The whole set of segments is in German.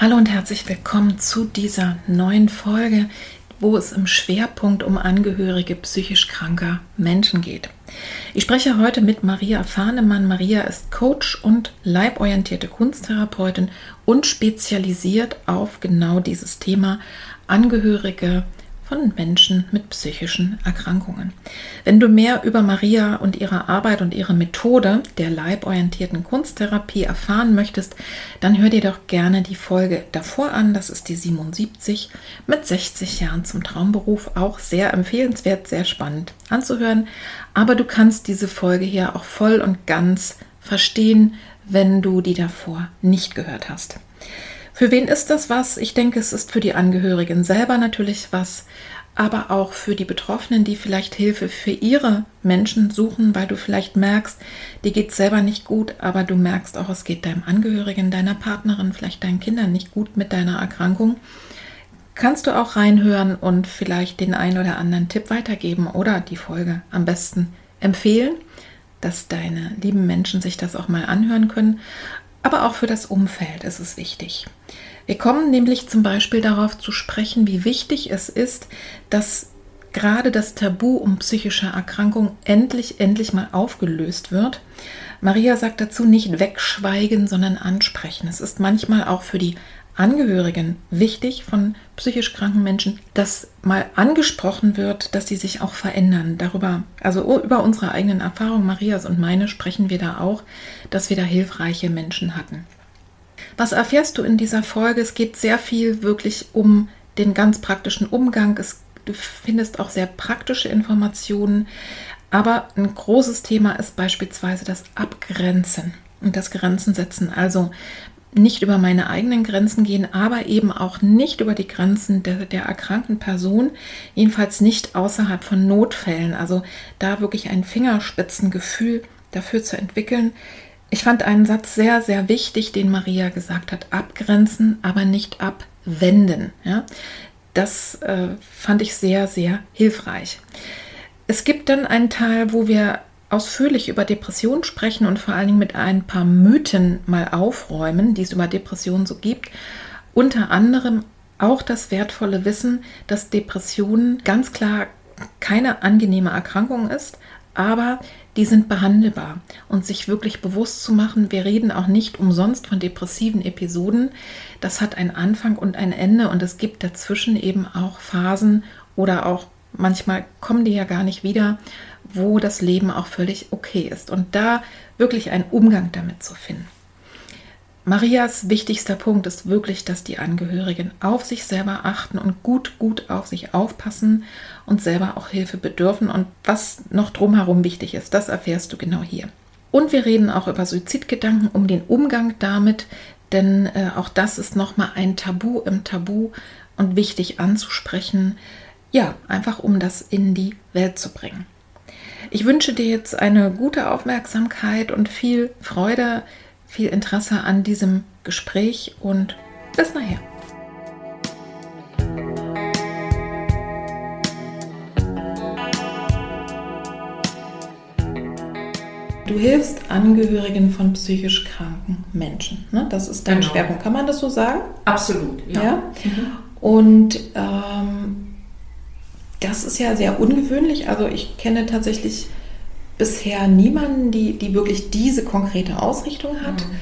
Hallo und herzlich willkommen zu dieser neuen Folge, wo es im Schwerpunkt um Angehörige psychisch kranker Menschen geht. Ich spreche heute mit Maria Fahnemann. Maria ist Coach und leiborientierte Kunsttherapeutin und spezialisiert auf genau dieses Thema Angehörige von Menschen mit psychischen Erkrankungen. Wenn du mehr über Maria und ihre Arbeit und ihre Methode der leiborientierten Kunsttherapie erfahren möchtest, dann hör dir doch gerne die Folge davor an. Das ist die 77 mit 60 Jahren zum Traumberuf. Auch sehr empfehlenswert, sehr spannend anzuhören. Aber du kannst diese Folge hier auch voll und ganz verstehen, wenn du die davor nicht gehört hast. Für wen ist das was? Ich denke, es ist für die Angehörigen selber natürlich was, aber auch für die Betroffenen, die vielleicht Hilfe für ihre Menschen suchen, weil du vielleicht merkst, dir geht es selber nicht gut, aber du merkst auch, es geht deinem Angehörigen, deiner Partnerin, vielleicht deinen Kindern nicht gut mit deiner Erkrankung. Kannst du auch reinhören und vielleicht den einen oder anderen Tipp weitergeben oder die Folge am besten empfehlen, dass deine lieben Menschen sich das auch mal anhören können aber auch für das Umfeld ist es wichtig. Wir kommen nämlich zum Beispiel darauf zu sprechen, wie wichtig es ist, dass gerade das Tabu um psychische Erkrankung endlich, endlich mal aufgelöst wird. Maria sagt dazu nicht wegschweigen, sondern ansprechen. Es ist manchmal auch für die Angehörigen wichtig von psychisch kranken Menschen, dass mal angesprochen wird, dass sie sich auch verändern. Darüber, also über unsere eigenen Erfahrungen, Marias und meine, sprechen wir da auch, dass wir da hilfreiche Menschen hatten. Was erfährst du in dieser Folge? Es geht sehr viel wirklich um den ganz praktischen Umgang. Es, du findest auch sehr praktische Informationen. Aber ein großes Thema ist beispielsweise das Abgrenzen und das Grenzen setzen. Also nicht über meine eigenen Grenzen gehen, aber eben auch nicht über die Grenzen der, der erkrankten Person, jedenfalls nicht außerhalb von Notfällen. Also da wirklich ein Fingerspitzengefühl dafür zu entwickeln. Ich fand einen Satz sehr, sehr wichtig, den Maria gesagt hat, abgrenzen, aber nicht abwenden. Ja? Das äh, fand ich sehr, sehr hilfreich. Es gibt dann einen Teil, wo wir ausführlich über Depressionen sprechen und vor allen Dingen mit ein paar Mythen mal aufräumen, die es über Depressionen so gibt. Unter anderem auch das wertvolle Wissen, dass Depressionen ganz klar keine angenehme Erkrankung ist, aber die sind behandelbar und sich wirklich bewusst zu machen, wir reden auch nicht umsonst von depressiven Episoden. Das hat einen Anfang und ein Ende und es gibt dazwischen eben auch Phasen oder auch manchmal kommen die ja gar nicht wieder, wo das Leben auch völlig okay ist und da wirklich einen Umgang damit zu finden. Marias wichtigster Punkt ist wirklich, dass die Angehörigen auf sich selber achten und gut, gut auf sich aufpassen und selber auch Hilfe bedürfen. Und was noch drumherum wichtig ist, das erfährst du genau hier. Und wir reden auch über Suizidgedanken, um den Umgang damit, denn äh, auch das ist nochmal ein Tabu im Tabu und wichtig anzusprechen. Ja, einfach um das in die Welt zu bringen. Ich wünsche dir jetzt eine gute Aufmerksamkeit und viel Freude, viel Interesse an diesem Gespräch und bis nachher. Du hilfst Angehörigen von psychisch kranken Menschen. Ne? Das ist dein genau. Schwerpunkt. Kann man das so sagen? Absolut, ja. ja? Mhm. Und ähm, das ist ja sehr ungewöhnlich. Also ich kenne tatsächlich bisher niemanden, die, die wirklich diese konkrete Ausrichtung hat. Mhm.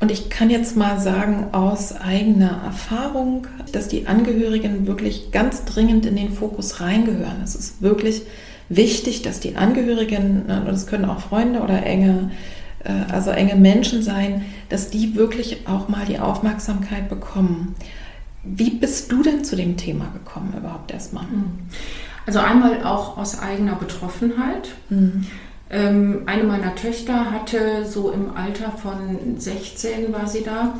Und ich kann jetzt mal sagen aus eigener Erfahrung, dass die Angehörigen wirklich ganz dringend in den Fokus reingehören. Es ist wirklich wichtig, dass die Angehörigen, und das können auch Freunde oder enge, äh, also enge Menschen sein, dass die wirklich auch mal die Aufmerksamkeit bekommen. Wie bist du denn zu dem Thema gekommen überhaupt erstmal? Hm. Also einmal auch aus eigener Betroffenheit. Mhm. Ähm, eine meiner Töchter hatte so im Alter von 16 war sie da.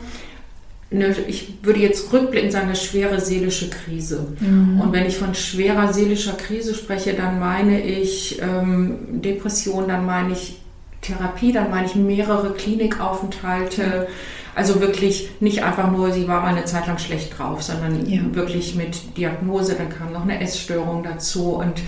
Eine, ich würde jetzt rückblickend sagen, eine schwere seelische Krise. Mhm. Und wenn ich von schwerer seelischer Krise spreche, dann meine ich ähm, Depression, dann meine ich Therapie, dann meine ich mehrere Klinikaufenthalte. Also wirklich nicht einfach nur, sie war mal eine Zeit lang schlecht drauf, sondern ja. wirklich mit Diagnose, dann kam noch eine Essstörung dazu und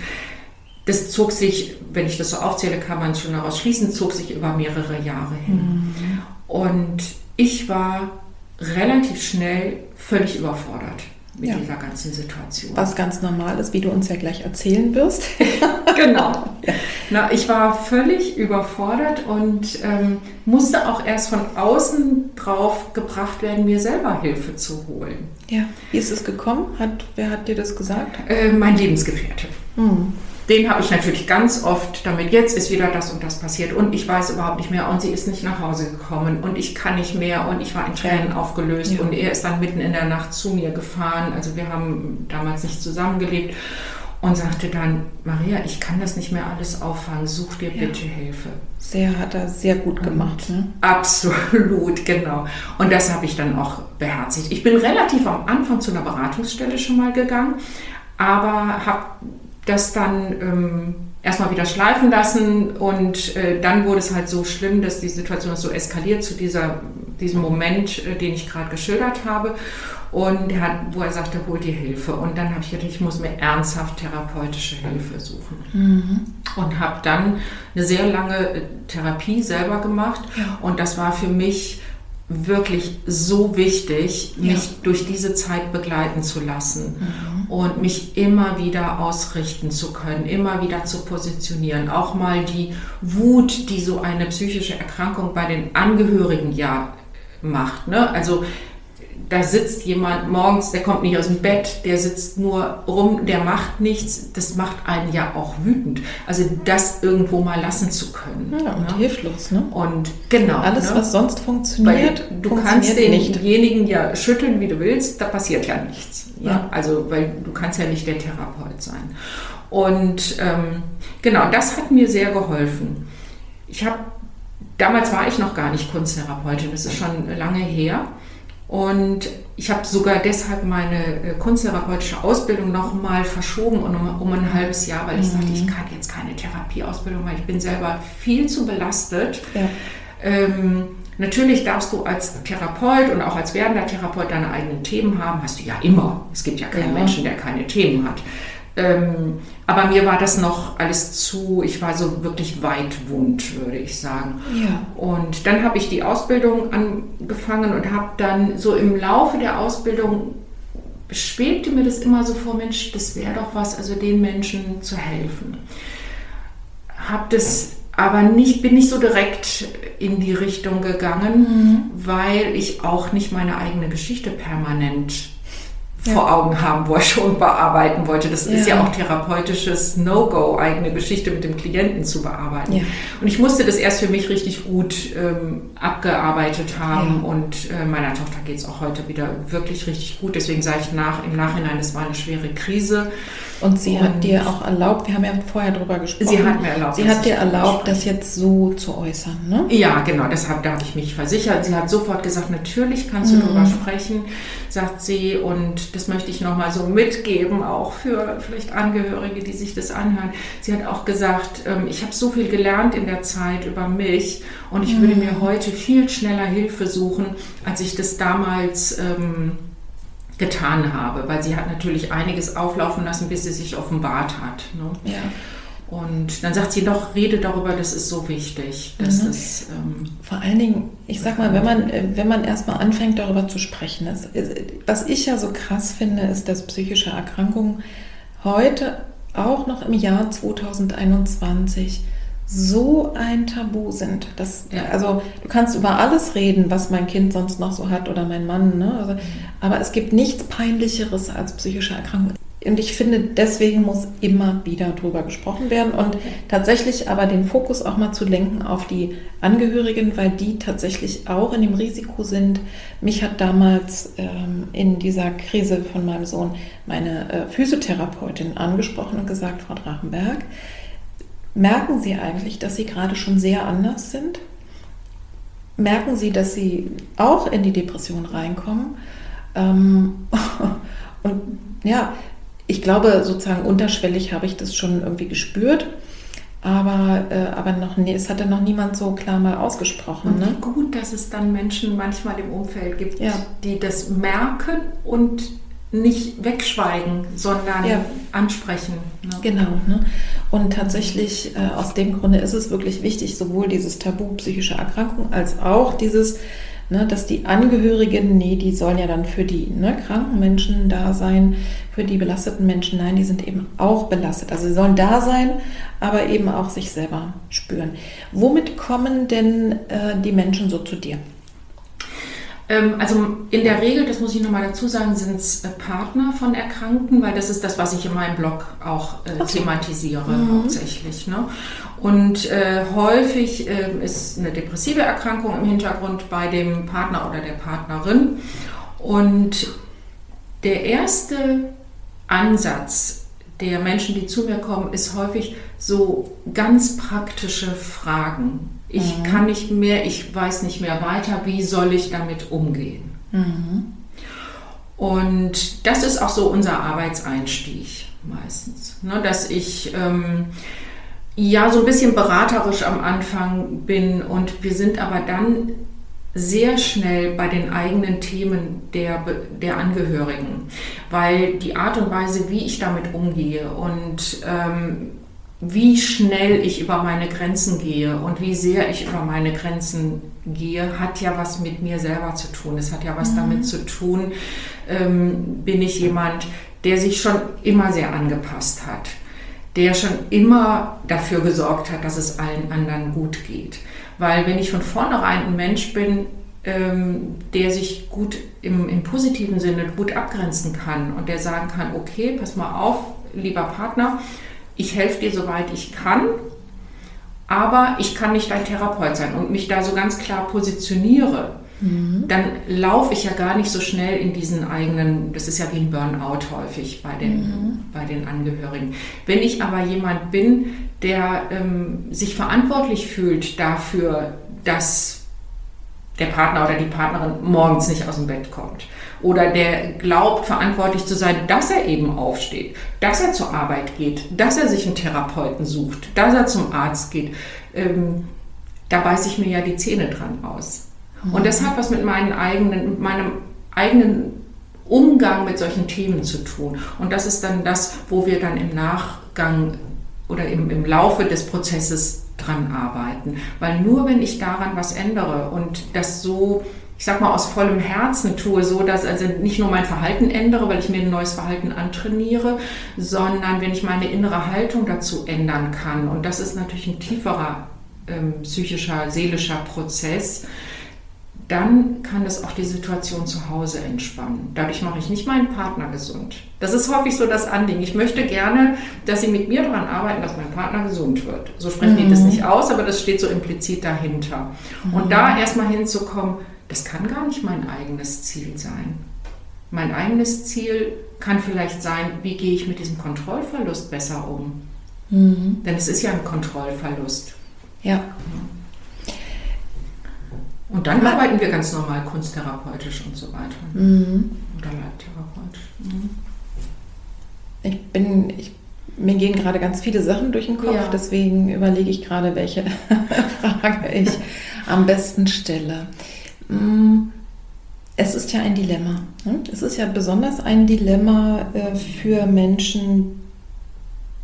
das zog sich, wenn ich das so aufzähle, kann man schon daraus schließen, zog sich über mehrere Jahre hin. Mhm. Und ich war relativ schnell völlig überfordert mit ja. dieser ganzen Situation. Was ganz normal ist, wie du uns ja gleich erzählen wirst. genau. Ja. Na, ich war völlig überfordert und ähm, musste auch erst von außen drauf gebracht werden, mir selber Hilfe zu holen. Ja. Wie ist es gekommen? Hat, wer hat dir das gesagt? Äh, mein Lebensgefährte. Hm den habe ich natürlich ganz oft damit, jetzt ist wieder das und das passiert und ich weiß überhaupt nicht mehr und sie ist nicht nach Hause gekommen und ich kann nicht mehr und ich war in Tränen aufgelöst ja. und er ist dann mitten in der Nacht zu mir gefahren. Also wir haben damals nicht zusammengelebt und sagte dann, Maria, ich kann das nicht mehr alles auffangen, such dir ja. bitte Hilfe. Sehr, hat er sehr gut gemacht. Ne? Absolut, genau. Und das habe ich dann auch beherzigt. Ich bin relativ am Anfang zu einer Beratungsstelle schon mal gegangen, aber habe das dann ähm, erstmal wieder schleifen lassen und äh, dann wurde es halt so schlimm, dass die Situation so eskaliert zu dieser, diesem Moment, äh, den ich gerade geschildert habe. Und er hat, wo er sagte, hol dir Hilfe. Und dann habe ich gedacht, ich muss mir ernsthaft therapeutische Hilfe suchen. Mhm. Und habe dann eine sehr lange äh, Therapie selber gemacht. Ja. Und das war für mich wirklich so wichtig, mich ja. durch diese Zeit begleiten zu lassen mhm. und mich immer wieder ausrichten zu können, immer wieder zu positionieren. Auch mal die Wut, die so eine psychische Erkrankung bei den Angehörigen ja macht. Ne? Also da sitzt jemand morgens, der kommt nicht aus dem Bett, der sitzt nur rum, der macht nichts, das macht einen ja auch wütend. Also das irgendwo mal lassen zu können. Ja, und ne? hilflos, ne? Und genau. Alles, ne? was sonst funktioniert, weil du funktioniert kannst denjenigen ja schütteln, wie du willst, da passiert ja nichts. Ja? ja? Also, weil du kannst ja nicht der Therapeut sein. Und ähm, genau, das hat mir sehr geholfen. Ich habe, damals war ich noch gar nicht Kunsttherapeutin, das ist schon lange her. Und ich habe sogar deshalb meine äh, kunsttherapeutische Ausbildung nochmal verschoben um, um, ein halbes Jahr, weil ich mhm. sagte, ich kann jetzt keine Therapieausbildung, weil ich bin selber viel zu belastet. Ja. Ähm, natürlich darfst du als Therapeut und auch als werdender Therapeut deine eigenen Themen haben. Hast du ja immer. Es gibt ja keinen ja. Menschen, der keine Themen hat. Ähm, aber mir war das noch alles zu, ich war so wirklich weit wund, würde ich sagen. Ja. Und dann habe ich die Ausbildung angefangen und habe dann so im Laufe der Ausbildung schwebte mir das immer so vor, Mensch, das wäre doch was, also den Menschen zu helfen. Habe das aber nicht, bin nicht so direkt in die Richtung gegangen, mhm. weil ich auch nicht meine eigene Geschichte permanent ja. vor Augen haben wollte und bearbeiten wollte. Das ja. ist ja auch therapeutisches No-Go, eigene Geschichte mit dem Klienten zu bearbeiten. Ja. Und ich musste das erst für mich richtig gut ähm, abgearbeitet haben und äh, meiner Tochter geht es auch heute wieder wirklich richtig gut. Deswegen sage ich nach, im Nachhinein, es war eine schwere Krise. Und sie und hat dir auch erlaubt, wir haben ja vorher darüber gesprochen. Sie hat mir erlaubt. Sie hat dir erlaubt, das jetzt so zu äußern, ne? Ja, genau, deshalb da habe ich mich versichert. Sie hat sofort gesagt, natürlich kannst du mhm. darüber sprechen, sagt sie. Und das möchte ich nochmal so mitgeben, auch für vielleicht Angehörige, die sich das anhören. Sie hat auch gesagt, ähm, ich habe so viel gelernt in der Zeit über mich und ich mhm. würde mir heute viel schneller Hilfe suchen, als ich das damals ähm, getan habe, weil sie hat natürlich einiges auflaufen lassen, bis sie sich offenbart hat. Ne? Ja. Und dann sagt sie doch, rede darüber, das ist so wichtig. Das mhm. ist, ähm, Vor allen Dingen, ich sag mal, wenn man, äh, wenn man erstmal anfängt, darüber zu sprechen, das, was ich ja so krass finde, ist, dass psychische Erkrankungen heute auch noch im Jahr 2021 so ein Tabu sind. Das, ja. Also du kannst über alles reden, was mein Kind sonst noch so hat oder mein Mann. Ne? Also, aber es gibt nichts Peinlicheres als psychische Erkrankung. Und ich finde, deswegen muss immer wieder drüber gesprochen werden und tatsächlich aber den Fokus auch mal zu lenken auf die Angehörigen, weil die tatsächlich auch in dem Risiko sind. Mich hat damals ähm, in dieser Krise von meinem Sohn meine äh, Physiotherapeutin angesprochen und gesagt, Frau Drachenberg, merken Sie eigentlich, dass Sie gerade schon sehr anders sind? Merken Sie, dass Sie auch in die Depression reinkommen? Ähm, und ja, ich glaube, sozusagen unterschwellig habe ich das schon irgendwie gespürt. Aber, äh, aber noch, nee, es hatte noch niemand so klar mal ausgesprochen. Und ne? gut, dass es dann Menschen manchmal im Umfeld gibt, ja. die das merken und nicht wegschweigen, sondern ja. ansprechen. Ne? Genau. Ne? Und tatsächlich äh, aus dem Grunde ist es wirklich wichtig, sowohl dieses Tabu psychischer Erkrankung als auch dieses Ne, dass die Angehörigen, nee, die sollen ja dann für die ne, kranken Menschen da sein, für die belasteten Menschen, nein, die sind eben auch belastet. Also sie sollen da sein, aber eben auch sich selber spüren. Womit kommen denn äh, die Menschen so zu dir? Ähm, also in der Regel, das muss ich nochmal dazu sagen, sind es äh, Partner von Erkrankten, weil das ist das, was ich in meinem Blog auch äh, thematisiere mhm. hauptsächlich. Ne? Und äh, häufig äh, ist eine depressive Erkrankung im Hintergrund bei dem Partner oder der Partnerin. Und der erste Ansatz der Menschen, die zu mir kommen, ist häufig so ganz praktische Fragen. Ich mhm. kann nicht mehr, ich weiß nicht mehr weiter, wie soll ich damit umgehen? Mhm. Und das ist auch so unser Arbeitseinstieg meistens, ne, dass ich ähm, ja so ein bisschen beraterisch am Anfang bin und wir sind aber dann sehr schnell bei den eigenen Themen der, der Angehörigen, weil die Art und Weise, wie ich damit umgehe und ähm, wie schnell ich über meine Grenzen gehe und wie sehr ich über meine Grenzen gehe, hat ja was mit mir selber zu tun. Es hat ja was mhm. damit zu tun, ähm, bin ich jemand, der sich schon immer sehr angepasst hat, der schon immer dafür gesorgt hat, dass es allen anderen gut geht. Weil wenn ich von vornherein ein Mensch bin, ähm, der sich gut im, im positiven Sinne gut abgrenzen kann und der sagen kann, okay, pass mal auf, lieber Partner, ich helfe dir soweit ich kann, aber ich kann nicht dein Therapeut sein und mich da so ganz klar positioniere, mhm. dann laufe ich ja gar nicht so schnell in diesen eigenen, das ist ja wie ein Burnout häufig bei den, mhm. bei den Angehörigen. Wenn ich aber jemand bin, der ähm, sich verantwortlich fühlt dafür, dass der Partner oder die Partnerin morgens nicht aus dem Bett kommt. Oder der glaubt, verantwortlich zu sein, dass er eben aufsteht, dass er zur Arbeit geht, dass er sich einen Therapeuten sucht, dass er zum Arzt geht. Ähm, da beiße ich mir ja die Zähne dran aus. Mhm. Und das hat was mit, meinen eigenen, mit meinem eigenen Umgang mit solchen Themen zu tun. Und das ist dann das, wo wir dann im Nachgang oder im, im Laufe des Prozesses dran arbeiten. Weil nur wenn ich daran was ändere und das so, ich sag mal, aus vollem Herzen tue, so dass also nicht nur mein Verhalten ändere, weil ich mir ein neues Verhalten antrainiere, sondern wenn ich meine innere Haltung dazu ändern kann. Und das ist natürlich ein tieferer ähm, psychischer, seelischer Prozess dann kann das auch die Situation zu Hause entspannen. Dadurch mache ich nicht meinen Partner gesund. Das ist häufig so das Anliegen. Ich möchte gerne, dass sie mit mir daran arbeiten, dass mein Partner gesund wird. So sprechen mhm. die das nicht aus, aber das steht so implizit dahinter. Mhm. Und da erstmal hinzukommen, das kann gar nicht mein eigenes Ziel sein. Mein eigenes Ziel kann vielleicht sein, wie gehe ich mit diesem Kontrollverlust besser um. Mhm. Denn es ist ja ein Kontrollverlust. Ja. Und dann Man, arbeiten wir ganz normal kunsttherapeutisch und so weiter. Mhm. Oder leibtherapeutisch. Mhm. Ich bin, ich, mir gehen gerade ganz viele Sachen durch den Kopf, ja. deswegen überlege ich gerade, welche Frage ich am besten stelle. Mm, es ist ja ein Dilemma. Ne? Es ist ja besonders ein Dilemma äh, für Menschen,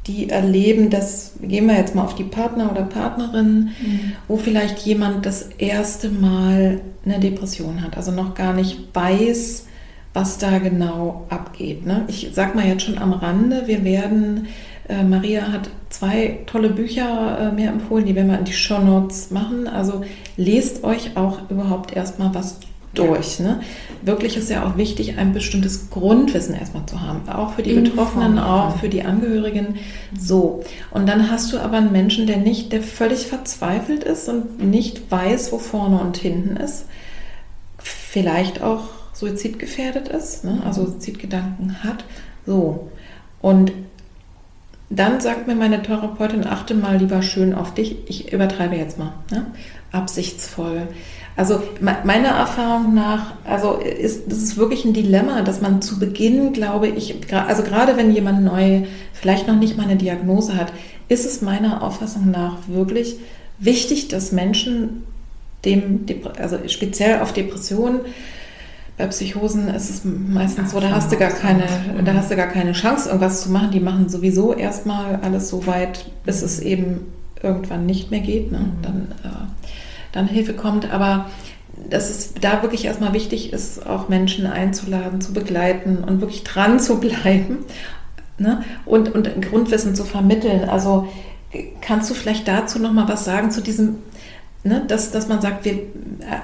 die erleben, dass, gehen wir jetzt mal auf die Partner oder Partnerin, mhm. wo vielleicht jemand das erste Mal eine Depression hat, also noch gar nicht weiß, was da genau abgeht. Ne? Ich sag mal jetzt schon am Rande, wir werden Äh, Maria hat zwei tolle Bücher äh, mir empfohlen, die werden wir in die Show Notes machen. Also lest euch auch überhaupt erstmal was durch. Ne? Wirklich ist ja auch wichtig, ein bestimmtes Grundwissen erstmal zu haben. Auch für die Inform Betroffenen, auch für die Angehörigen. So. Und dann hast du aber einen Menschen, der nicht, der völlig verzweifelt ist und nicht weiß, wo vorne und hinten ist. Vielleicht auch suizidgefährdet ist, ne? also Suizidgedanken hat. So. Und dann sagt mir meine Therapeutin, achte mal lieber schön auf dich. Ich übertreibe jetzt mal. Ne? Absichtsvoll. Also meiner Erfahrung nach, also ist das ist wirklich ein Dilemma, dass man zu Beginn, glaube ich, also gerade wenn jemand neu vielleicht noch nicht mal eine Diagnose hat, ist es meiner Auffassung nach wirklich wichtig, dass Menschen dem, also speziell auf Depressionen, bei Psychosen ist es meistens so, da hast du gar keine, da hast du gar keine Chance, irgendwas zu machen. Die machen sowieso erstmal alles so weit, bis es eben irgendwann nicht mehr geht. Ne? Mhm. Dann, äh, dann Hilfe kommt. Aber dass es da wirklich erstmal wichtig ist, auch Menschen einzuladen, zu begleiten und wirklich dran zu bleiben ne? und, und Grundwissen zu vermitteln. Also kannst du vielleicht dazu noch mal was sagen zu diesem ne, dass, dass man sagt, wir, äh,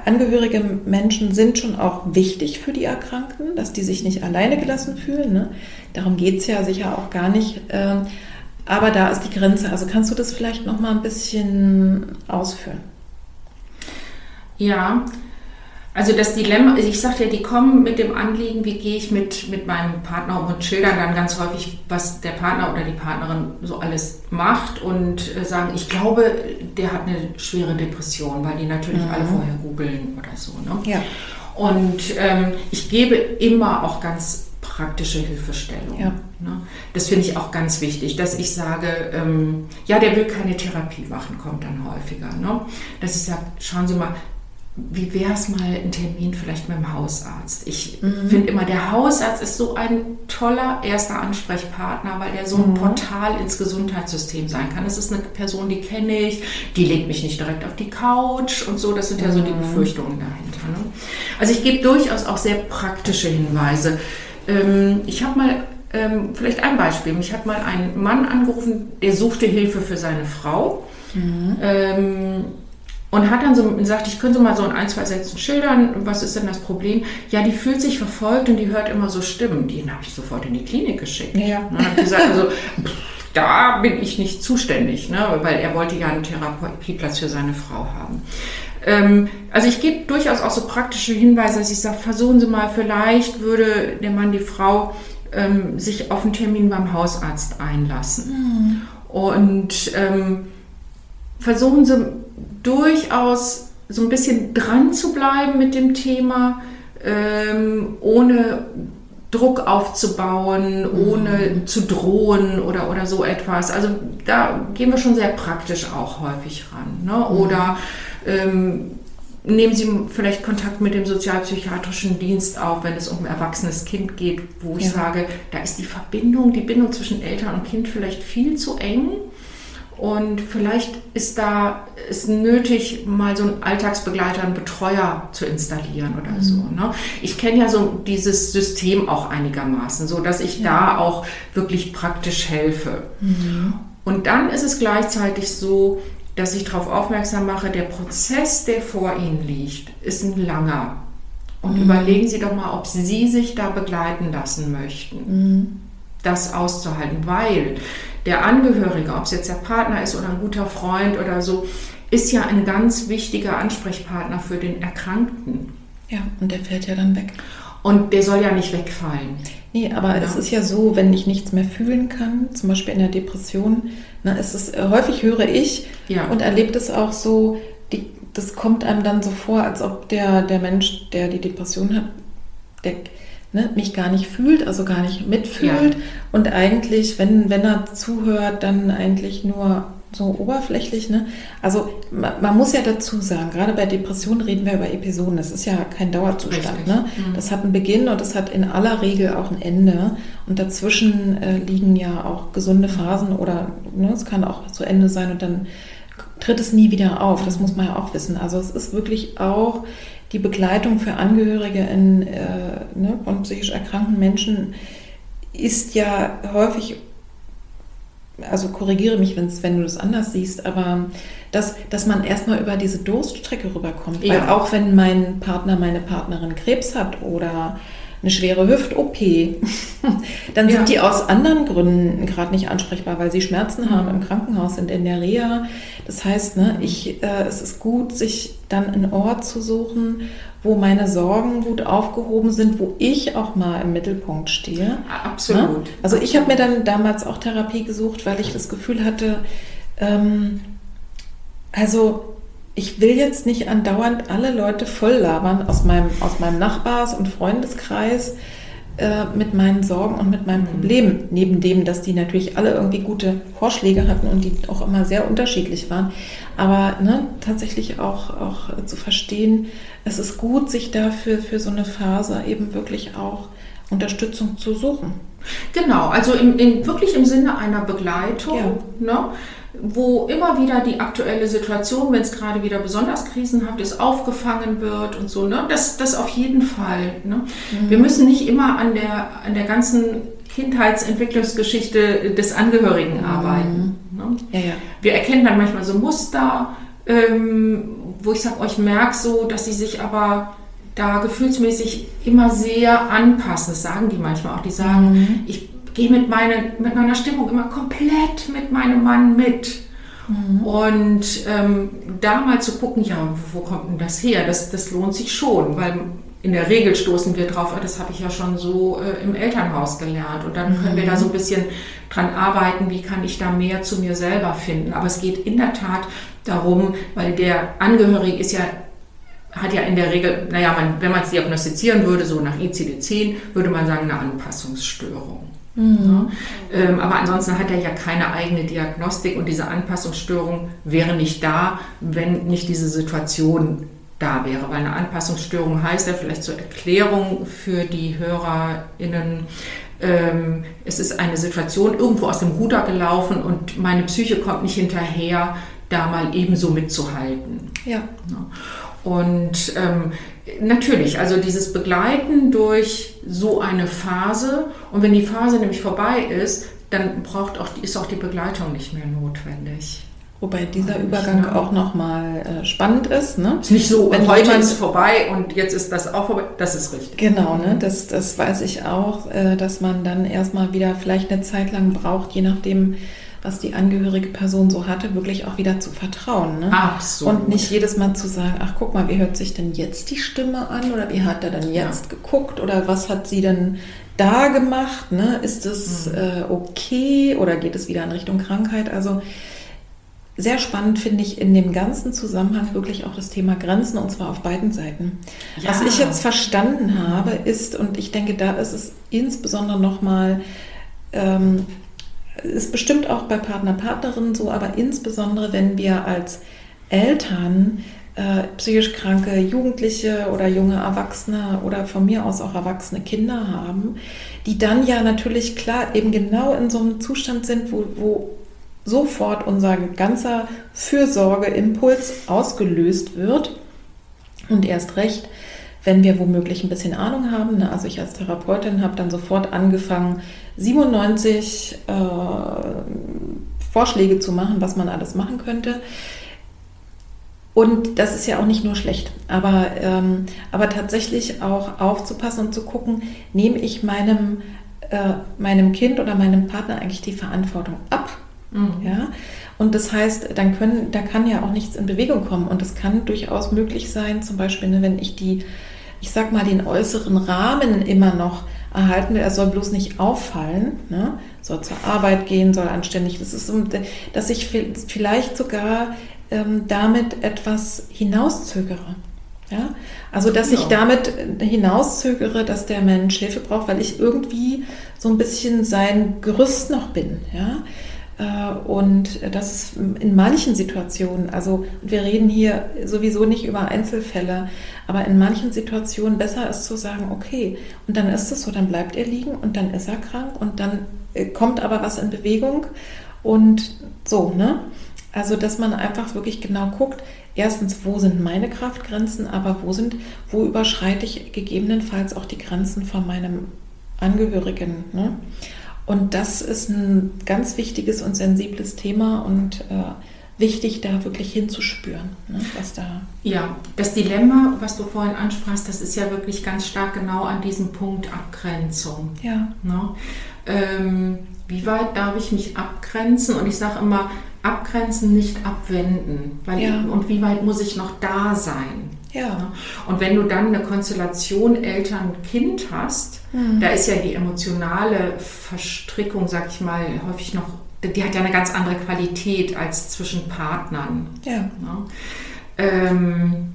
angehörige Menschen sind schon auch wichtig für die Erkrankten, dass die sich nicht alleine gelassen fühlen. Ne? Darum geht es ja sicher auch gar nicht. Äh, aber da ist die Grenze. Also kannst du das vielleicht noch mal ein bisschen ausführen? Ja, also das Dilemma, ich sagte ja, die kommen mit dem Anliegen, wie gehe ich mit, mit meinem Partner um und schildern dann ganz häufig, was der Partner oder die Partnerin so alles macht und äh, sagen, ich glaube, der hat eine schwere Depression, weil die natürlich mhm. alle vorher googeln oder so. Ne? Ja. Und ähm, ich gebe immer auch ganz praktische Hilfestellung. Ja. Ne? Das finde ich auch ganz wichtig, dass ich sage, ähm, ja, der will keine Therapie machen, kommt dann häufiger. Ne? Dass ich sage, schauen Sie mal, wie wäre es mal ein Termin vielleicht mit dem Hausarzt? Ich mhm. finde immer, der Hausarzt ist so ein toller erster Ansprechpartner, weil er so ein mhm. Portal ins Gesundheitssystem sein kann. Es ist eine Person, die kenne ich, die legt mich nicht direkt auf die Couch und so. Das sind ja so die mhm. Befürchtungen dahinter. Ne? Also ich gebe durchaus auch sehr praktische Hinweise. Ähm, ich habe mal ähm, vielleicht ein Beispiel. Mich hat mal ein Mann angerufen, der suchte Hilfe für seine Frau. Mhm. Ähm, und hat dann so gesagt, ich könnte mal so in ein, zwei Sätzen schildern, was ist denn das Problem? Ja, die fühlt sich verfolgt und die hört immer so Stimmen. Den habe ich sofort in die Klinik geschickt. Ja. Und dann hat gesagt, also da bin ich nicht zuständig, ne? weil er wollte ja einen Therapieplatz für seine Frau haben. Ähm, also ich gebe durchaus auch so praktische Hinweise, dass ich sage, versuchen Sie mal, vielleicht würde der Mann, die Frau ähm, sich auf einen Termin beim Hausarzt einlassen. Mhm. Und ähm, versuchen Sie durchaus so ein bisschen dran zu bleiben mit dem Thema, ähm, ohne Druck aufzubauen, ohne mhm. zu drohen oder, oder so etwas. Also da gehen wir schon sehr praktisch auch häufig ran. Ne? Mhm. Oder ähm, nehmen Sie vielleicht Kontakt mit dem sozialpsychiatrischen Dienst auf, wenn es um ein erwachsenes Kind geht, wo ich ja. sage, da ist die Verbindung, die Bindung zwischen Eltern und Kind vielleicht viel zu eng. Und vielleicht ist da ist nötig, mal so einen Alltagsbegleiter, einen Betreuer zu installieren oder mhm. so. Ne? Ich kenne ja so dieses System auch einigermaßen, so dass ich ja. da auch wirklich praktisch helfe. Mhm. Und dann ist es gleichzeitig so, dass ich darauf aufmerksam mache, der Prozess, der vor Ihnen liegt, ist ein langer. Und mhm. überlegen Sie doch mal, ob Sie sich da begleiten lassen möchten, mhm. das auszuhalten, weil der Angehörige, ob es jetzt der Partner ist oder ein guter Freund oder so, ist ja ein ganz wichtiger Ansprechpartner für den Erkrankten. Ja, und der fällt ja dann weg. Und der soll ja nicht wegfallen. Nee, aber ja. es ist ja so, wenn ich nichts mehr fühlen kann, zum Beispiel in der Depression, na, es ist, äh, häufig höre ich ja. und erlebe das auch so, die, das kommt einem dann so vor, als ob der, der Mensch, der die Depression hat, der, ne, mich gar nicht fühlt, also gar nicht mitfühlt ja. und eigentlich, wenn, wenn er zuhört, dann eigentlich nur so oberflächlich. Ne? Also man, man, muss ja dazu sagen, gerade bei Depressionen reden wir über Episoden. Das ist ja kein Dauerzustand. Ne? Mhm. Das hat einen Beginn und das hat in aller Regel auch ein Ende. Und dazwischen äh, liegen ja auch gesunde Phasen oder ne, es kann auch zu Ende sein und dann tritt es nie wieder auf. Das muss man ja auch wissen. Also es ist wirklich auch die Begleitung für Angehörige in, äh, ne, von psychisch erkrankten Menschen ist ja häufig also korrigiere mich, wenn du das anders siehst, aber dass, dass man erstmal über diese Durststrecke rüberkommt. Ja. Weil auch wenn mein Partner, meine Partnerin Krebs hat oder eine schwere Hüft-OP, dann sind ja. die aus anderen Gründen gerade nicht ansprechbar, weil sie Schmerzen haben im Krankenhaus, sind in der Reha. Das heißt, ne, ich, äh, es ist gut, sich dann einen Ort zu suchen, wo meine Sorgen gut aufgehoben sind, wo ich auch mal im Mittelpunkt stehe. Absolut. Ne? Also ich habe mir dann damals auch Therapie gesucht, weil ich das Gefühl hatte, ähm, also ich will jetzt nicht andauernd alle Leute voll labern aus meinem, aus meinem Nachbars- und Freundeskreis äh, mit meinen Sorgen und mit meinem Problem. Neben dem, dass die natürlich alle irgendwie gute Vorschläge hatten und die auch immer sehr unterschiedlich waren. Aber ne, tatsächlich auch, auch zu verstehen, es ist gut, sich dafür für so eine Phase eben wirklich auch Unterstützung zu suchen. Genau, also im, in, wirklich im Sinne einer Begleitung. Ja. Ne? Wo immer wieder die aktuelle Situation, wenn es gerade wieder besonders krisenhaft ist, aufgefangen wird und so. Ne? Das, das auf jeden Fall. Ne? Mhm. Wir müssen nicht immer an der, an der ganzen Kindheitsentwicklungsgeschichte des Angehörigen mhm. arbeiten. Ne? Ja, ja. Wir erkennen dann manchmal so Muster, ähm, wo ich sage, euch oh, merke so, dass sie sich aber da gefühlsmäßig immer sehr anpassen. Das sagen die manchmal auch. Die sagen, mhm. ich gehe mit, meine, mit meiner Stimmung immer komplett mit meinem Mann mit. Mhm. Und ähm, da mal zu gucken, ja, wo kommt denn das her? Das, das lohnt sich schon, weil in der Regel stoßen wir drauf, ah, das habe ich ja schon so äh, im Elternhaus gelernt. Und dann können wir da so ein bisschen dran arbeiten, wie kann ich da mehr zu mir selber finden. Aber es geht in der Tat darum, weil der Angehörige ist ja hat ja in der Regel, naja, man, wenn man es diagnostizieren würde, so nach ICD-10, würde man sagen, eine Anpassungsstörung. Mhm. Ähm, aber ansonsten hat er ja keine eigene Diagnostik und diese Anpassungsstörung wäre nicht da, wenn nicht diese Situation da wäre. Weil eine Anpassungsstörung heißt ja vielleicht zur Erklärung für die HörerInnen, ähm, es ist eine Situation irgendwo aus dem Ruder gelaufen und meine Psyche kommt nicht hinterher, da mal ebenso mitzuhalten. Ja. Und ähm, Natürlich, also dieses Begleiten durch so eine Phase und wenn die Phase nämlich vorbei ist, dann braucht auch, ist auch die Begleitung nicht mehr notwendig. Wobei dieser Übergang ja. auch nochmal äh, spannend ist. Ne? Ist nicht so, Wenn heute ist es vorbei und jetzt ist das auch vorbei. Das ist richtig. Genau, ne? das, das weiß ich auch, äh, dass man dann erstmal wieder vielleicht eine Zeit lang braucht, je nachdem, was die angehörige Person so hatte, wirklich auch wieder zu vertrauen. Ne? Absolut. Und nicht jedes Mal zu sagen, ach guck mal, wie hört sich denn jetzt die Stimme an oder wie hat er denn jetzt ja. geguckt oder was hat sie denn da gemacht? Ne? Ist es mhm. äh, okay oder geht es wieder in Richtung Krankheit? Also sehr spannend finde ich in dem ganzen Zusammenhang wirklich auch das Thema Grenzen und zwar auf beiden Seiten. Ja. Was ich jetzt verstanden habe, ist, und ich denke, da ist es insbesondere nochmal ähm, ist bestimmt auch bei Partner, Partnerinnen so, aber insbesondere wenn wir als Eltern äh, psychisch kranke Jugendliche oder junge Erwachsene oder von mir aus auch erwachsene Kinder haben, die dann ja natürlich klar eben genau in so einem Zustand sind, wo, wo sofort unser ganzer Fürsorgeimpuls ausgelöst wird. Und erst recht, wenn wir womöglich ein bisschen Ahnung haben. Ne? Also ich als Therapeutin habe dann sofort angefangen, 97 äh, Vorschläge zu machen, was man alles machen könnte. Und das ist ja auch nicht nur schlecht, aber, ähm, aber tatsächlich auch aufzupassen und zu gucken, nehme ich meinem, äh, meinem Kind oder meinem Partner eigentlich die Verantwortung ab? Mhm. Ja? Und das heißt, dann können, da kann ja auch nichts in Bewegung kommen. Und es kann durchaus möglich sein, zum Beispiel, ne, wenn ich die, ich sag mal, den äußeren Rahmen immer noch erhalten will. Er soll bloß nicht auffallen, ne? soll zur Arbeit gehen, soll anständig. Das ist, dass ich vielleicht sogar ähm, damit etwas hinauszögere. Ja? Also, dass ja. ich damit hinauszögere, dass der Mensch Hilfe braucht, weil ich irgendwie so ein bisschen sein Gerüst noch bin. Ja? Äh, und das ist in manchen Situationen, also wir reden hier sowieso nicht über Einzelfälle, aber in manchen Situationen besser ist zu sagen, okay, und dann ist es so, dann bleibt er liegen und dann ist er krank und dann äh, kommt aber was in Bewegung und so, ne? Also, dass man einfach wirklich genau guckt, erstens, wo sind meine Kraftgrenzen, aber wo sind, wo überschreite ich gegebenenfalls auch die Grenzen von meinem Angehörigen, ne? Und das ist ein ganz wichtiges und sensibles Thema und äh, wichtig, da wirklich hinzuspüren, ne, was da. Ja, das Dilemma, was du vorhin ansprachst, das ist ja wirklich ganz stark genau an diesem Punkt Abgrenzung. Ja. Ne? Ähm, wie weit darf ich mich abgrenzen? Und ich sage immer, abgrenzen, nicht abwenden. Weil ja. ich, und wie weit muss ich noch da sein? Ja. Und wenn du dann eine Konstellation Eltern-Kind hast, mhm. da ist ja die emotionale Verstrickung, sag ich mal, häufig noch, die hat ja eine ganz andere Qualität als zwischen Partnern. Ja. ja. Ähm,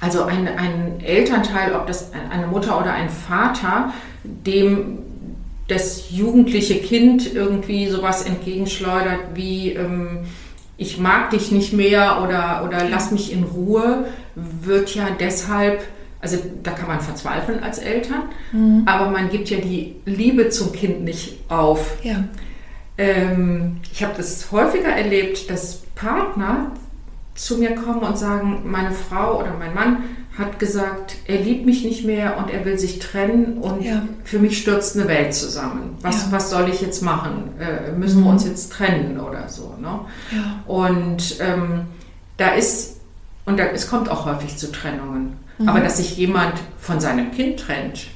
also ein, ein Elternteil, ob das eine Mutter oder ein Vater, dem das jugendliche Kind irgendwie sowas entgegenschleudert wie ähm, ich mag dich nicht mehr oder, oder lass mich in Ruhe, wird ja deshalb, also da kann man verzweifeln als Eltern, mhm. aber man gibt ja die Liebe zum Kind nicht auf. Ja. Ähm, ich habe das häufiger erlebt, dass Partner zu mir kommen und sagen, meine Frau oder mein Mann hat gesagt, er liebt mich nicht mehr und er will sich trennen und ja. für mich stürzt eine Welt zusammen. Was, ja. was soll ich jetzt machen? Äh, müssen mhm. wir uns jetzt trennen oder so? Ne? Ja. Und ähm, da ist, und da, es kommt auch häufig zu Trennungen, mhm. aber dass sich jemand von seinem Kind trennt,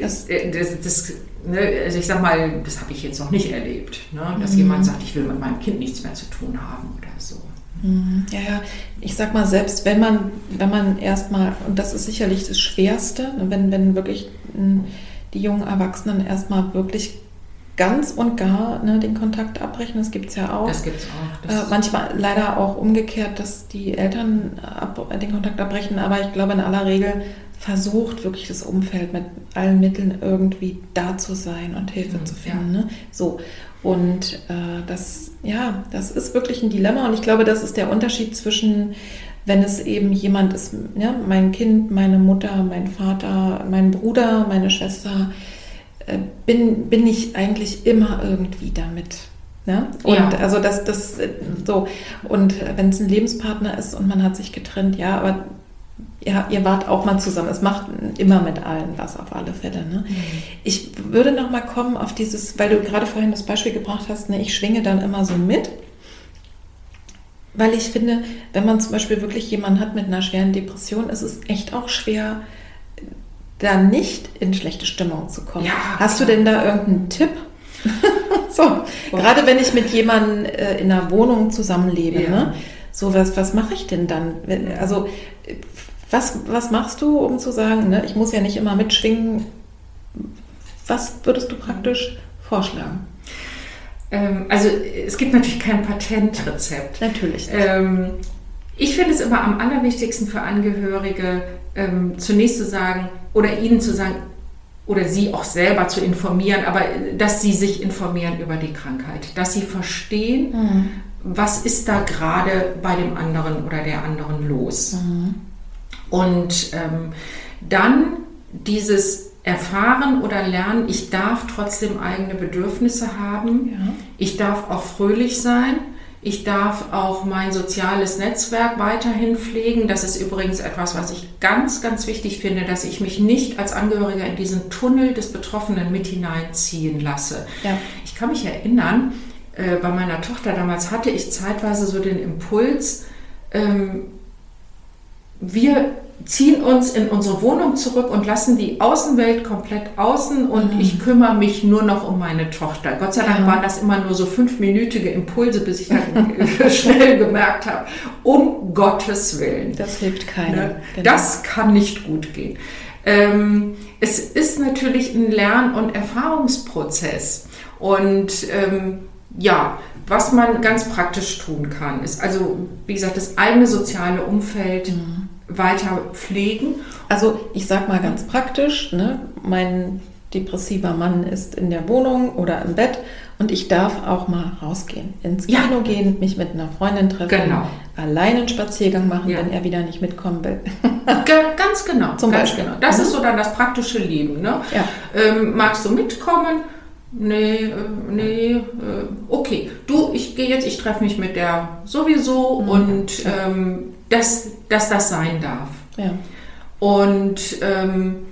das, äh, das, das ne, also ich sag mal, das habe ich jetzt noch nicht erlebt, ne, dass mhm. jemand sagt, ich will mit meinem Kind nichts mehr zu tun haben oder so. Mhm. Ja, ja, ich sag mal, selbst wenn man, wenn man erstmal, und das ist sicherlich das Schwerste, wenn, wenn wirklich hm, die jungen Erwachsenen erstmal wirklich ganz und gar ne, den Kontakt abbrechen, das gibt es ja auch. Das gibt es auch. Äh, manchmal leider auch umgekehrt, dass die Eltern ab, den Kontakt abbrechen, aber ich glaube in aller Regel versucht wirklich das Umfeld mit allen Mitteln irgendwie da zu sein und Hilfe mhm, zu finden. Ja. Ne? So. Und äh, das, ja, das ist wirklich ein Dilemma und ich glaube, das ist der Unterschied zwischen, wenn es eben jemand ist, ja, mein Kind, meine Mutter, mein Vater, mein Bruder, meine Schwester, bin, bin ich eigentlich immer irgendwie damit. Ne? Und ja. also das, das so. Und wenn es ein Lebenspartner ist und man hat sich getrennt, ja, aber ja, ihr wart auch mal zusammen. Es macht immer mit allen was auf alle Fälle. Ne? Mhm. Ich würde noch mal kommen auf dieses, weil du gerade vorhin das Beispiel gebracht hast, ne, ich schwinge dann immer so mit. Weil ich finde, wenn man zum Beispiel wirklich jemanden hat mit einer schweren Depression, ist es echt auch schwer, da nicht in schlechte Stimmung zu kommen. Ja, Hast du denn da irgendeinen Tipp? so, oh. gerade wenn ich mit jemandem äh, in einer Wohnung zusammenlebe, ja. ne? so was, was mache ich denn dann? Also was, was machst du, um zu sagen, ne, ich muss ja nicht immer mitschwingen? Was würdest du praktisch vorschlagen? Ähm, also es gibt natürlich kein Patentrezept. Natürlich. Ähm, ich finde es immer am allerwichtigsten für Angehörige, ähm, zunächst zu sagen oder ihnen zu sagen, oder sie auch selber zu informieren, aber dass sie sich informieren über die Krankheit, dass sie verstehen, mhm. was ist da gerade bei dem anderen oder der anderen los. Mhm. Und ähm, dann dieses Erfahren oder Lernen, ich darf trotzdem eigene Bedürfnisse haben, ja. ich darf auch fröhlich sein, ich darf auch mein soziales Netzwerk weiterhin pflegen. Das ist übrigens etwas, was ich ganz, ganz wichtig finde, dass ich mich nicht als Angehöriger in diesen Tunnel des Betroffenen mit hineinziehen lasse. Ja. Ich kann mich erinnern, äh, bei meiner Tochter damals hatte ich zeitweise so den Impuls, ähm, wir ziehen uns in unsere Wohnung zurück und lassen die Außenwelt komplett außen und mhm. ich kümmere mich nur noch um meine Tochter. Gott sei Dank ja. waren das immer nur so fünfminütige Impulse, bis ich dann schnell gemerkt habe, um Gottes Willen. Das hilft keiner. Ne? Genau. Das kann nicht gut gehen. Ähm, es ist natürlich ein Lern- und Erfahrungsprozess und ähm, ja, was man ganz praktisch tun kann, ist also, wie gesagt, das eigene soziale Umfeld mhm. Weiter pflegen. Also ich sag mal ganz praktisch, ne? mein depressiver Mann ist in der Wohnung oder im Bett und ich darf auch mal rausgehen, ins Kino ja. gehen, mich mit einer Freundin treffen, genau. allein einen Spaziergang machen, ja. wenn er wieder nicht mitkommen will. ganz genau. Zum ganz Beispiel. Genau. Das mhm. ist so dann das praktische Leben. Ne? Ja. Ähm, magst du mitkommen? Nee, äh, nee, äh, okay. Du, ich gehe jetzt, ich treffe mich mit der sowieso mhm. und ähm, dass, dass das sein darf. Ja. Und ähm,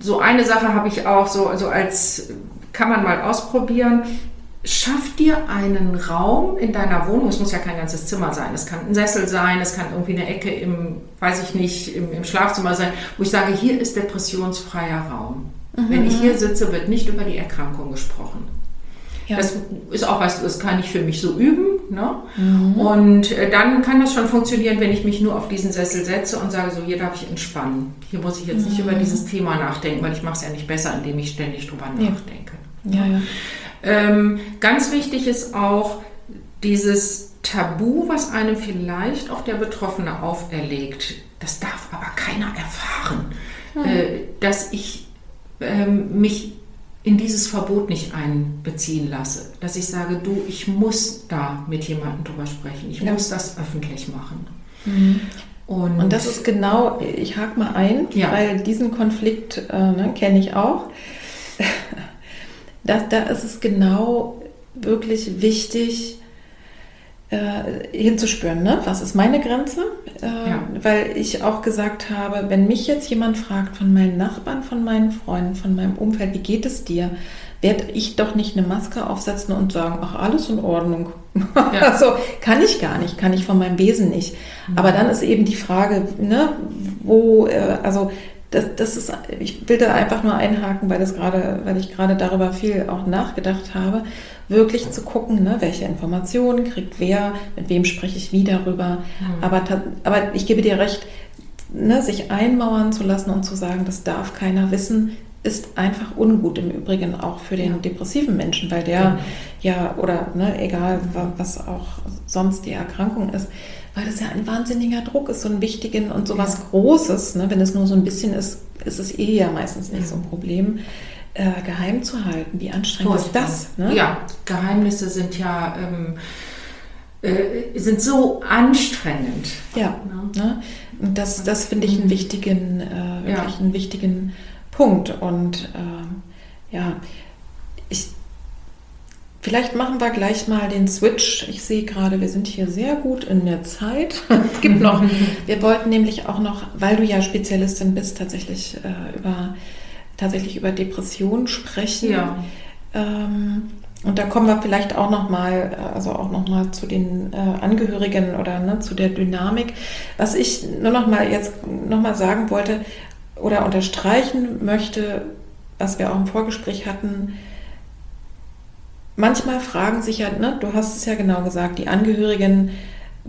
so eine Sache habe ich auch so, so als kann man mal ausprobieren. Schaff dir einen Raum in deiner Wohnung. Es muss ja kein ganzes Zimmer sein. Es kann ein Sessel sein, es kann irgendwie eine Ecke im, weiß ich nicht, im, im Schlafzimmer sein, wo ich sage, hier ist depressionsfreier Raum. Mhm. Wenn ich hier sitze, wird nicht über die Erkrankung gesprochen. Ja. Das ist auch was, das kann ich für mich so üben. Ne? Mhm. Und äh, dann kann das schon funktionieren, wenn ich mich nur auf diesen Sessel setze und sage, so hier darf ich entspannen. Hier muss ich jetzt mhm. nicht über dieses Thema nachdenken, weil ich mache es ja nicht besser, indem ich ständig drüber ja. nachdenke. Ja, ja. Ähm, ganz wichtig ist auch dieses Tabu, was einem vielleicht auch der Betroffene auferlegt. Das darf aber keiner erfahren, mhm. äh, dass ich ähm, mich in dieses Verbot nicht einbeziehen lasse. Dass ich sage, du, ich muss da mit jemandem drüber sprechen. Ich ja. muss das öffentlich machen. Mhm. Und, und, das ist genau, ich hake mal ein, ja. weil diesen Konflikt äh, ne, kenne ich auch. das, da ist es genau wirklich wichtig, äh, hinzuspüren, ne? was ist meine Grenze? Äh, ja. Weil ich auch gesagt habe, wenn mich jetzt jemand fragt von meinen Nachbarn, von meinen Freunden, von meinem Umfeld, wie geht es dir, werde ich doch nicht eine Maske aufsetzen und sagen, ach, alles in Ordnung. Ja. also kann ich gar nicht, kann ich von meinem Wesen nicht. Mhm. Aber dann ist eben die Frage, ne, wo, äh, also das, das ist, ich will da einfach nur einhaken, weil das gerade, weil ich gerade darüber viel auch nachgedacht habe wirklich zu gucken, ne, welche Informationen kriegt wer, mit wem spreche ich wie darüber. Mhm. Aber, aber ich gebe dir recht, ne, sich einmauern zu lassen und zu sagen, das darf keiner wissen, ist einfach ungut im Übrigen auch für den ja. depressiven Menschen, weil der genau. ja, oder ne, egal was auch sonst die Erkrankung ist, weil das ja ein wahnsinniger Druck ist, so ein wichtigen und so was ja. Großes. Ne, wenn es nur so ein bisschen ist, ist es eh ja meistens nicht ja. so ein Problem äh, geheim zu halten. Wie anstrengend Furchtbar. ist das? Ne? Ja, Geheimnisse sind ja ähm, äh, sind so anstrengend. Ja, ne? ne? Und das, das finde ich einen wichtigen, äh, wirklich ja. einen wichtigen Punkt. Und ähm, ja, ich Vielleicht machen wir gleich mal den Switch. Ich sehe gerade, wir sind hier sehr gut in der Zeit. es gibt noch, wir wollten nämlich auch noch, weil du ja Spezialistin bist, tatsächlich äh, über tatsächlich über Depressionen sprechen. Ja. Ähm, und da kommen wir vielleicht auch noch mal, äh, also auch noch mal zu den äh, Angehörigen oder ne, zu der Dynamik. Was ich nur noch mal jetzt noch mal sagen wollte oder unterstreichen möchte, was wir auch im Vorgespräch hatten. Manchmal fragen sich ja, ne, du hast es ja genau gesagt, die Angehörigen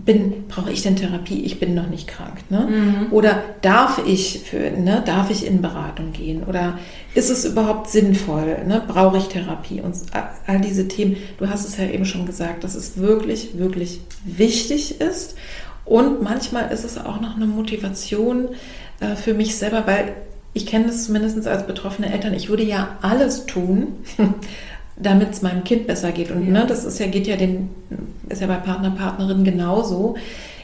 bin, brauche ich denn Therapie? Ich bin noch nicht krank. Ne? Mhm. Oder darf ich für, ne, darf ich in Beratung gehen? Oder ist es überhaupt sinnvoll? Ne? Brauche ich Therapie? Und all diese Themen, du hast es ja eben schon gesagt, dass es wirklich, wirklich wichtig ist. Und manchmal ist es auch noch eine Motivation äh, für mich selber, weil ich kenne es zumindest als betroffene Eltern. Ich würde ja alles tun, damit es meinem Kind besser geht. Und ja. ne, das ist ja, geht ja den, ist ja bei Partner, Partnerin genauso,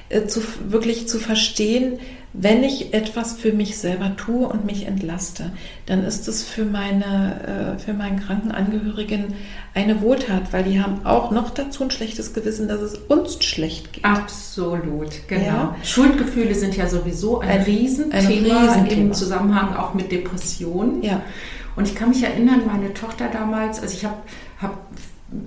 äh, zu, wirklich zu verstehen, wenn ich etwas für mich selber tue und mich entlaste, dann ist es für meine, äh, für meinen kranken Angehörigen eine Wohltat, weil die haben auch noch dazu ein schlechtes Gewissen, dass es uns schlecht geht. Absolut, genau. Ja. Schuldgefühle sind ja sowieso ein, ein Riesenthema, ein Riesenthema im Zusammenhang auch mit Depressionen. Ja. Und ich kann mich erinnern, meine Tochter damals, also ich habe hab,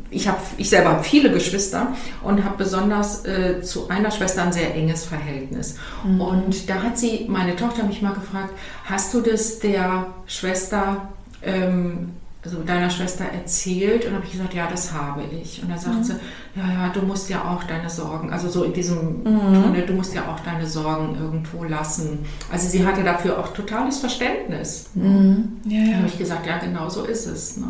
ich, hab, ich selber habe viele Geschwister und habe besonders äh, zu einer Schwester ein sehr enges Verhältnis. Mhm. Und da hat sie, meine Tochter mich mal gefragt, hast du das der Schwester ähm, also deiner Schwester erzählt und habe ich gesagt, ja, das habe ich. Und da sagt mhm. sie, ja, ja, du musst ja auch deine Sorgen, also so in diesem mhm. Tunnel, du musst ja auch deine Sorgen irgendwo lassen. Also sie hatte dafür auch totales Verständnis. Mhm. Ja, ja. Da habe ich gesagt, ja, genau so ist es. Ne?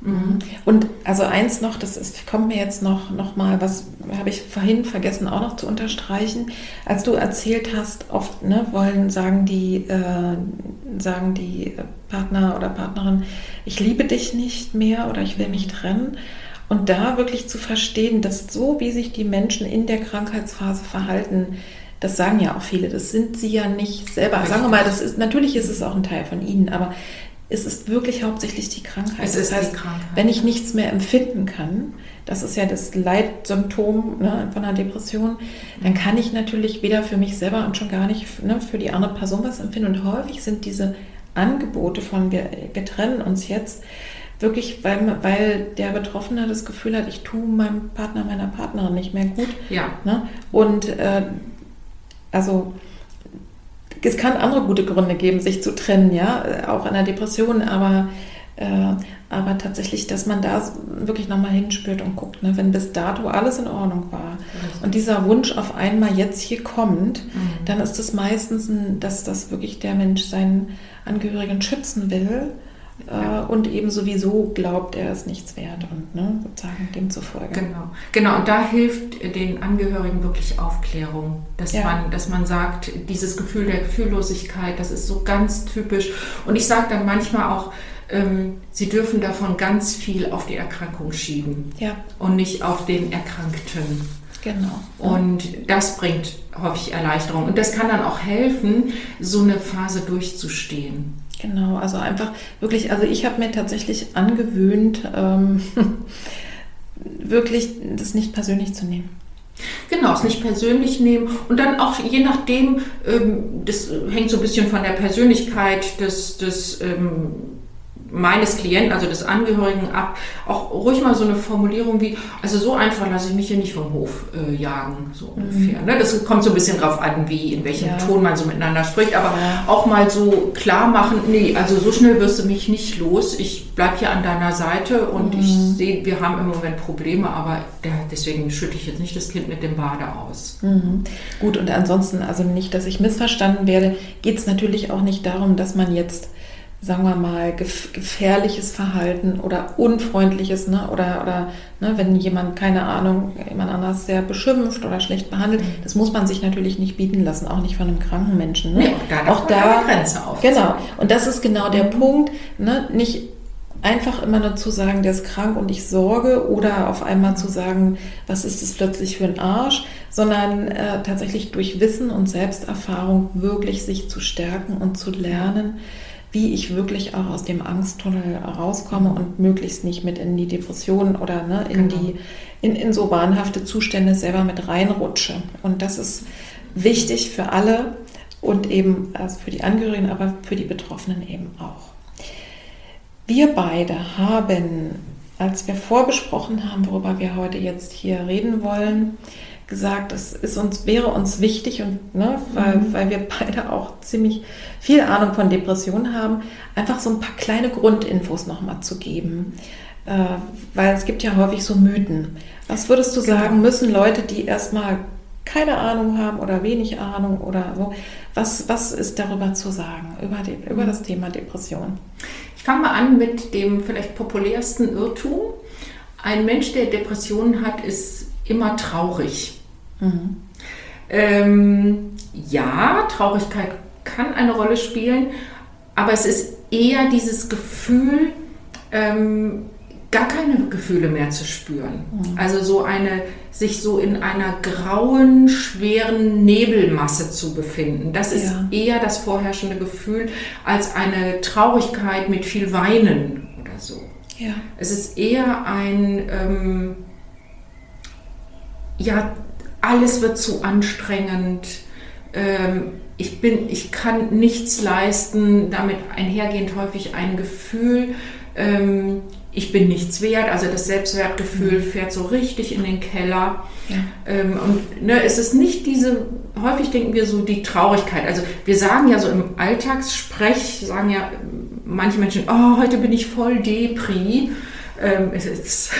Mhm. Und also eins noch, das ist, kommt mir jetzt noch, noch mal, was habe ich vorhin vergessen auch noch zu unterstreichen. Als du erzählt hast, oft ne, wollen, sagen die, äh, sagen die Partner oder Partnerin, ich liebe dich nicht mehr oder ich will mich trennen. Und da wirklich zu verstehen, dass so wie sich die Menschen in der Krankheitsphase verhalten, das sagen ja auch viele, das sind sie ja nicht selber. Sagen wir mal, das ist, natürlich ist es auch ein Teil von ihnen, aber es ist wirklich hauptsächlich die Krankheit. Es ist das heißt, die Krankheit. wenn ich nichts mehr empfinden kann, das ist ja das Leitsymptom ne, von einer Depression, dann kann ich natürlich weder für mich selber und schon gar nicht ne, für die andere Person was empfinden. Und häufig sind diese Angebote von wir, wir trennen uns jetzt wirklich, weil, weil der Betroffene das Gefühl hat, ich tue meinem Partner, meiner Partnerin nicht mehr gut. Ja. Ne? Und äh, also es kann andere gute Gründe geben, sich zu trennen, ja, auch in der Depression, aber, äh, aber tatsächlich, dass man da wirklich nochmal hinspürt und guckt, ne, wenn bis dato alles in Ordnung war und dieser Wunsch auf einmal jetzt hier kommt, mhm. dann ist es meistens, ein, dass das wirklich der Mensch seinen Angehörigen schützen will ja. Äh, und eben sowieso glaubt, er ist nichts wert und ne, sozusagen demzufolge. Genau. genau, und da hilft den Angehörigen wirklich Aufklärung, dass, ja. man, dass man sagt, dieses Gefühl der Gefühllosigkeit, das ist so ganz typisch. Und ich sage dann manchmal auch, ähm, sie dürfen davon ganz viel auf die Erkrankung schieben ja. und nicht auf den Erkrankten. Genau. Und das bringt häufig Erleichterung. Und das kann dann auch helfen, so eine Phase durchzustehen. Genau, also einfach wirklich, also ich habe mir tatsächlich angewöhnt, ähm, wirklich das nicht persönlich zu nehmen. Genau, es nicht persönlich nehmen und dann auch je nachdem, ähm, das hängt so ein bisschen von der Persönlichkeit des, des ähm, meines Klienten, also des Angehörigen ab, auch ruhig mal so eine Formulierung wie, also so einfach lasse ich mich hier nicht vom Hof äh, jagen, so mhm. ungefähr. Ne? Das kommt so ein bisschen drauf an, wie, in welchem ja. Ton man so miteinander spricht, aber ja. auch mal so klar machen, nee, also so schnell wirst du mich nicht los, ich bleib hier an deiner Seite und mhm. ich sehe, wir haben im Moment Probleme, aber deswegen schütte ich jetzt nicht das Kind mit dem Bade aus. Mhm. Gut, und ansonsten, also nicht, dass ich missverstanden werde, geht es natürlich auch nicht darum, dass man jetzt sagen wir mal, gefährliches Verhalten oder unfreundliches, ne? oder, oder ne, wenn jemand, keine Ahnung, jemand anders sehr beschimpft oder schlecht behandelt, mhm. das muss man sich natürlich nicht bieten lassen, auch nicht von einem kranken Menschen. Ne? Nee, auch da, auch da Grenze auf. Genau, und das ist genau der mhm. Punkt, ne? nicht einfach immer nur zu sagen, der ist krank und ich sorge oder auf einmal zu sagen, was ist das plötzlich für ein Arsch, sondern äh, tatsächlich durch Wissen und Selbsterfahrung wirklich sich zu stärken und zu lernen, wie ich wirklich auch aus dem Angsttunnel rauskomme und möglichst nicht mit in die Depression oder ne, in, genau. die, in, in so wahnhafte Zustände selber mit reinrutsche. Und das ist wichtig für alle und eben also für die Angehörigen, aber für die Betroffenen eben auch. Wir beide haben, als wir vorbesprochen haben, worüber wir heute jetzt hier reden wollen, gesagt, es ist uns, wäre uns wichtig und ne, weil, mhm. weil wir beide auch ziemlich viel Ahnung von Depressionen haben, einfach so ein paar kleine Grundinfos nochmal zu geben. Äh, weil es gibt ja häufig so Mythen. Was würdest du genau. sagen, müssen Leute, die erstmal keine Ahnung haben oder wenig Ahnung oder so, was, was ist darüber zu sagen, über, die, über mhm. das Thema Depression? Ich fange mal an mit dem vielleicht populärsten Irrtum. Ein Mensch, der Depressionen hat, ist immer traurig. Mhm. Ähm, ja, Traurigkeit kann eine Rolle spielen, aber es ist eher dieses Gefühl, ähm, gar keine Gefühle mehr zu spüren. Mhm. Also so eine, sich so in einer grauen, schweren Nebelmasse zu befinden. Das ist ja. eher das vorherrschende Gefühl als eine Traurigkeit mit viel Weinen oder so. Ja. Es ist eher ein, ähm, ja, alles wird zu anstrengend. Ähm, ich, bin, ich kann nichts leisten, damit einhergehend häufig ein Gefühl, ähm, ich bin nichts wert, also das Selbstwertgefühl mhm. fährt so richtig in den Keller. Ja. Ähm, und ne, es ist nicht diese, häufig denken wir so die Traurigkeit. Also wir sagen ja so im Alltagssprech, sagen ja manche Menschen, oh, heute bin ich voll Depri. Ähm, es ist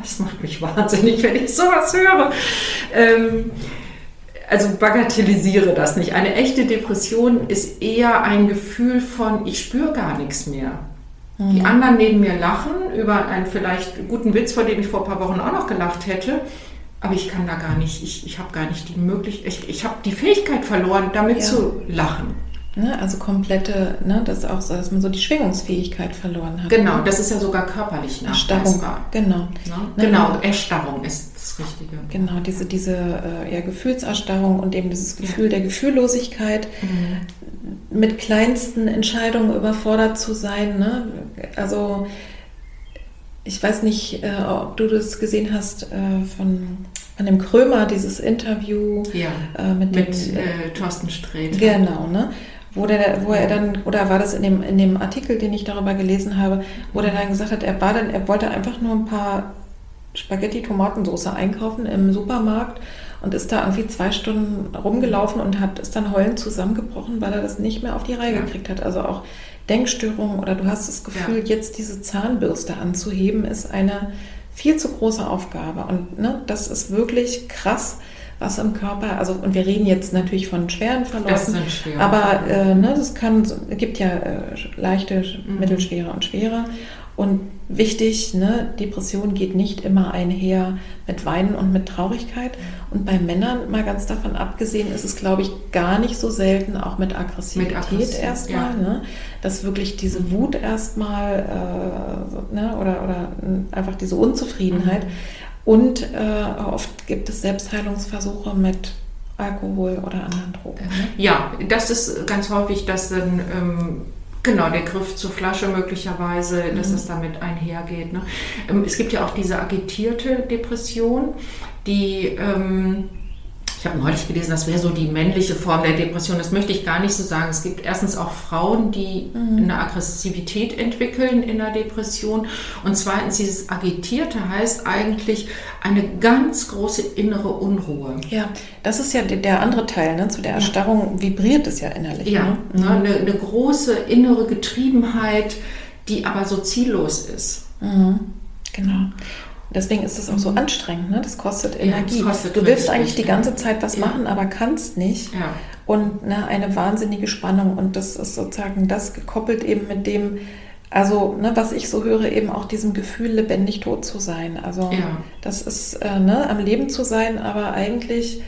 das macht mich wahnsinnig, wenn ich sowas höre. Ähm, also bagatellisiere das nicht. Eine echte Depression ist eher ein Gefühl von, ich spüre gar nichts mehr. Mhm. Die anderen neben mir lachen über einen vielleicht guten Witz, vor dem ich vor ein paar Wochen auch noch gelacht hätte. Aber ich kann da gar nicht, ich, ich habe gar nicht die Möglichkeit, ich, ich habe die Fähigkeit verloren, damit ja. zu lachen. Ne, also komplette, ne, das auch so, dass man so die Schwingungsfähigkeit verloren hat. Genau, das ist ja sogar körperlich nachweisbar. Genau. Ne? Genau, ne? Erstarrung ist das Richtige. Genau, diese, diese äh, ja, Gefühlserstarrung und eben dieses Gefühl der Gefühllosigkeit, mhm. mit kleinsten Entscheidungen überfordert zu sein. Ne? Also ich weiß nicht, äh, ob du das gesehen hast äh, von an dem Krömer, dieses Interview ja, äh, mit, mit dem, äh, Thorsten Sträter. Genau, ne? Wo, der, wo er dann, oder war das in dem, in dem Artikel, den ich darüber gelesen habe, wo der dann gesagt hat, er war dann, er wollte einfach nur ein paar Spaghetti-Tomatensauce einkaufen im Supermarkt und ist da irgendwie zwei Stunden rumgelaufen und hat ist dann heulend zusammengebrochen, weil er das nicht mehr auf die Reihe ja. gekriegt hat. Also auch Denkstörungen oder du hast das Gefühl, ja. jetzt diese Zahnbürste anzuheben, ist eine viel zu große Aufgabe. Und ne, das ist wirklich krass, was im Körper, also und wir reden jetzt natürlich von schweren Verläufen, schwer. aber äh, ne, das kann, es gibt ja äh, leichte, mhm. mittelschwere und schwere. Und wichtig, ne, Depression geht nicht immer einher mit Weinen und mit Traurigkeit. Und bei Männern, mal ganz davon abgesehen, ist es, glaube ich, gar nicht so selten auch mit Aggressivität mit Aggression, erstmal. Ja. Ne, dass wirklich diese Wut erstmal äh, ne, oder, oder einfach diese Unzufriedenheit. Mhm. Und äh, oft gibt es Selbstheilungsversuche mit Alkohol oder anderen Drogen. Ne? Ja, das ist ganz häufig, dass dann ähm, Genau, der Griff zur Flasche möglicherweise, dass mhm. es damit einhergeht. Ne? Ähm, es gibt ja auch diese agitierte Depression, die ähm, ich habe neulich gelesen, das wäre so die männliche Form der Depression. Das möchte ich gar nicht so sagen. Es gibt erstens auch Frauen, die mhm. eine Aggressivität entwickeln in der Depression. Und zweitens, dieses Agitierte heißt eigentlich eine ganz große innere Unruhe. Ja, das ist ja der andere Teil. Ne? Zu der Erstarrung vibriert es ja innerlich. Ja, ne? Mhm. Eine, eine, große innere Getriebenheit, die aber so ziellos ist. Mhm. Genau. Deswegen ist es auch so mhm. anstrengend, ne? das kostet Energie. Ja, das kostet du willst eigentlich die ganze Zeit was ja. machen, aber kannst nicht. Ja. Und ne, eine wahnsinnige Spannung. Und das ist sozusagen das gekoppelt eben mit dem, also ne, was ich so höre, eben auch diesem Gefühl, lebendig tot zu sein. Also das ist äh, ne, am Leben zu sein, aber eigentlich,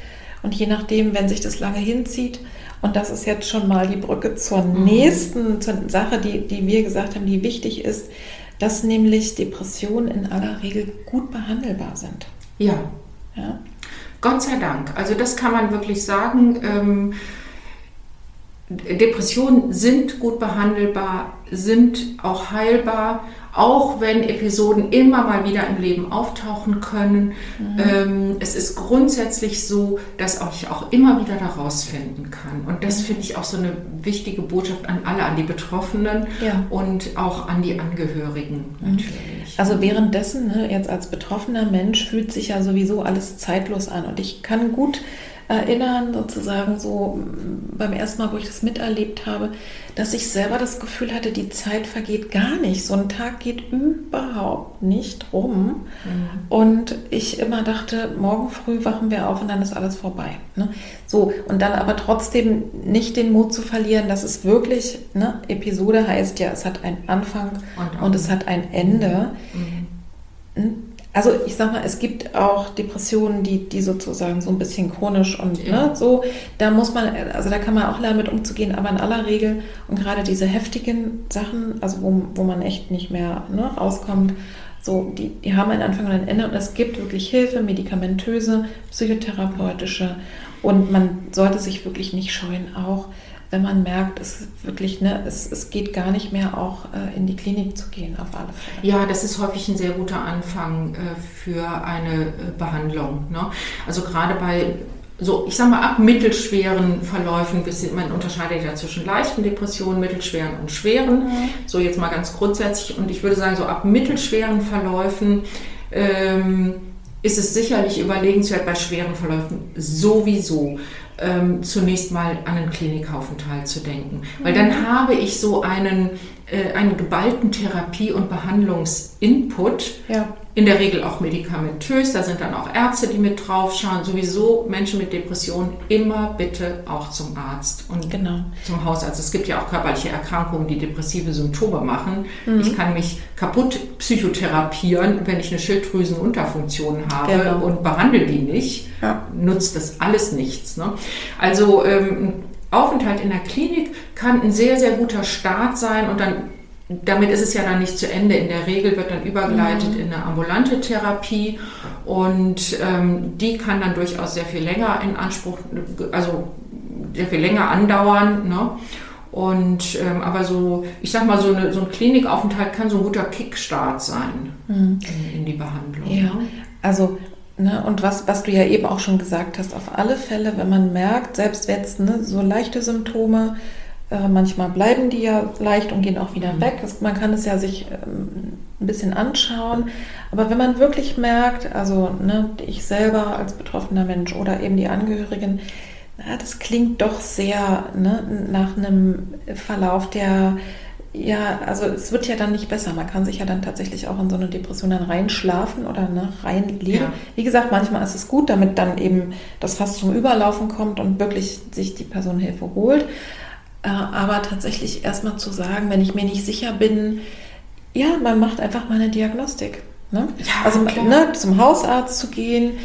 und je nachdem, wenn sich das lange hinzieht, und das ist jetzt schon mal die Brücke zur mhm. nächsten zur Sache, die, die wir gesagt haben, die wichtig ist, dass nämlich Depressionen in aller Regel gut behandelbar sind. Ja. ja? Gott sei Dank. Also das kann man wirklich sagen. Ähm, Depressionen sind gut behandelbar, sind auch heilbar auch wenn Episoden immer mal wieder im Leben auftauchen können. Mhm. Ähm, es ist grundsätzlich so, dass ich auch immer wieder daraus finden kann. Und das mhm. finde ich auch so eine wichtige Botschaft an alle, an die Betroffenen ja. und auch an die Angehörigen mhm. natürlich. Also währenddessen, ne, jetzt als betroffener Mensch, fühlt sich ja sowieso alles zeitlos an. Und ich kann gut erinnern, sozusagen so beim ersten Mal, wo ich das miterlebt habe, dass ich selber das Gefühl hatte, die Zeit vergeht gar nicht. So ein Tag geht überhaupt nicht rum. Mhm. Und ich immer dachte, morgen früh wachen wir auf und dann ist alles vorbei. Ne? So, und dann aber trotzdem nicht den Mut zu verlieren, dass es wirklich, ne, Episode heißt ja, es hat einen Anfang und, und es hat ein Ende. Mhm. Also ich sag mal, es gibt auch Depressionen, die, die sozusagen so ein bisschen chronisch und ja. ne, so, da muss man, also da kann man auch lernen mit umzugehen, aber in aller Regel und gerade diese heftigen Sachen, also wo, wo man echt nicht mehr ne, rauskommt, so, die, die haben einen Anfang und ein Ende und es gibt wirklich Hilfe, medikamentöse, psychotherapeutische und man sollte sich wirklich nicht scheuen, auch wenn man merkt, es wirklich, ne, es, es geht gar nicht mehr auch äh, in die Klinik zu gehen, auf alle Fälle. Ja, das ist häufig ein sehr guter Anfang äh, für eine äh, Behandlung. Ne? Also gerade bei so, ich sag mal, ab mittelschweren Verläufen, man unterscheidet ja zwischen leichten Depressionen, mittelschweren und schweren. Mhm. So jetzt mal ganz grundsätzlich. Und ich würde sagen, so ab mittelschweren Verläufen ähm, ist es sicherlich überlegenswert bei schweren Verläufen sowieso ähm, zunächst mal an einen Klinikaufenthalt zu denken. Weil dann mhm. habe ich so einen, äh, einen geballten Therapie- und Behandlungsinput, ja in der Regel auch medikamentös. Da sind dann auch Ärzte, die mit draufschauen. Sowieso Menschen mit Depressionen immer bitte auch zum Arzt und genau. zum Hausarzt. Es gibt ja auch körperliche Erkrankungen, die depressive Symptome machen. Mhm. Ich kann mich kaputt psychotherapieren, wenn ich eine Schilddrüsenunterfunktion habe genau. und behandle die nicht. Ja. Nutzt das alles nichts. Ne? Also ähm, Aufenthalt in der Klinik kann ein sehr, sehr guter Start sein und dann damit ist es ja dann nicht zu Ende. In der Regel wird dann übergeleitet mhm. in eine ambulante Therapie und ähm, die kann dann durchaus sehr viel länger in Anspruch, also sehr viel länger andauern. Ne? Und ähm, aber so, ich sag mal, so, eine, so ein Klinikaufenthalt kann so ein guter Kickstart sein mhm. in, in, die Behandlung. Ja, also Ne, und was, was du ja eben auch schon gesagt hast, auf alle Fälle, wenn man merkt, selbst jetzt ne, so leichte Symptome, Äh, manchmal bleiben die ja leicht und gehen auch wieder mhm. weg. Das, man kann es ja sich ähm, ein bisschen anschauen. Aber wenn man wirklich merkt, also ne, ich selber als betroffener Mensch oder eben die Angehörigen, na, das klingt doch sehr ne, nach einem Verlauf, der ja, also es wird ja dann nicht besser. Man kann sich ja dann tatsächlich auch in so eine Depression dann reinschlafen oder ne, reinlegen. Ja. Wie gesagt, manchmal ist es gut, damit dann eben das fast zum Überlaufen kommt und wirklich sich die Person Hilfe holt. Äh, aber tatsächlich erstmal zu sagen, wenn ich mir nicht sicher bin, ja, man macht einfach mal eine Diagnostik. Ne? Ja, also ne, zum Hausarzt zu gehen,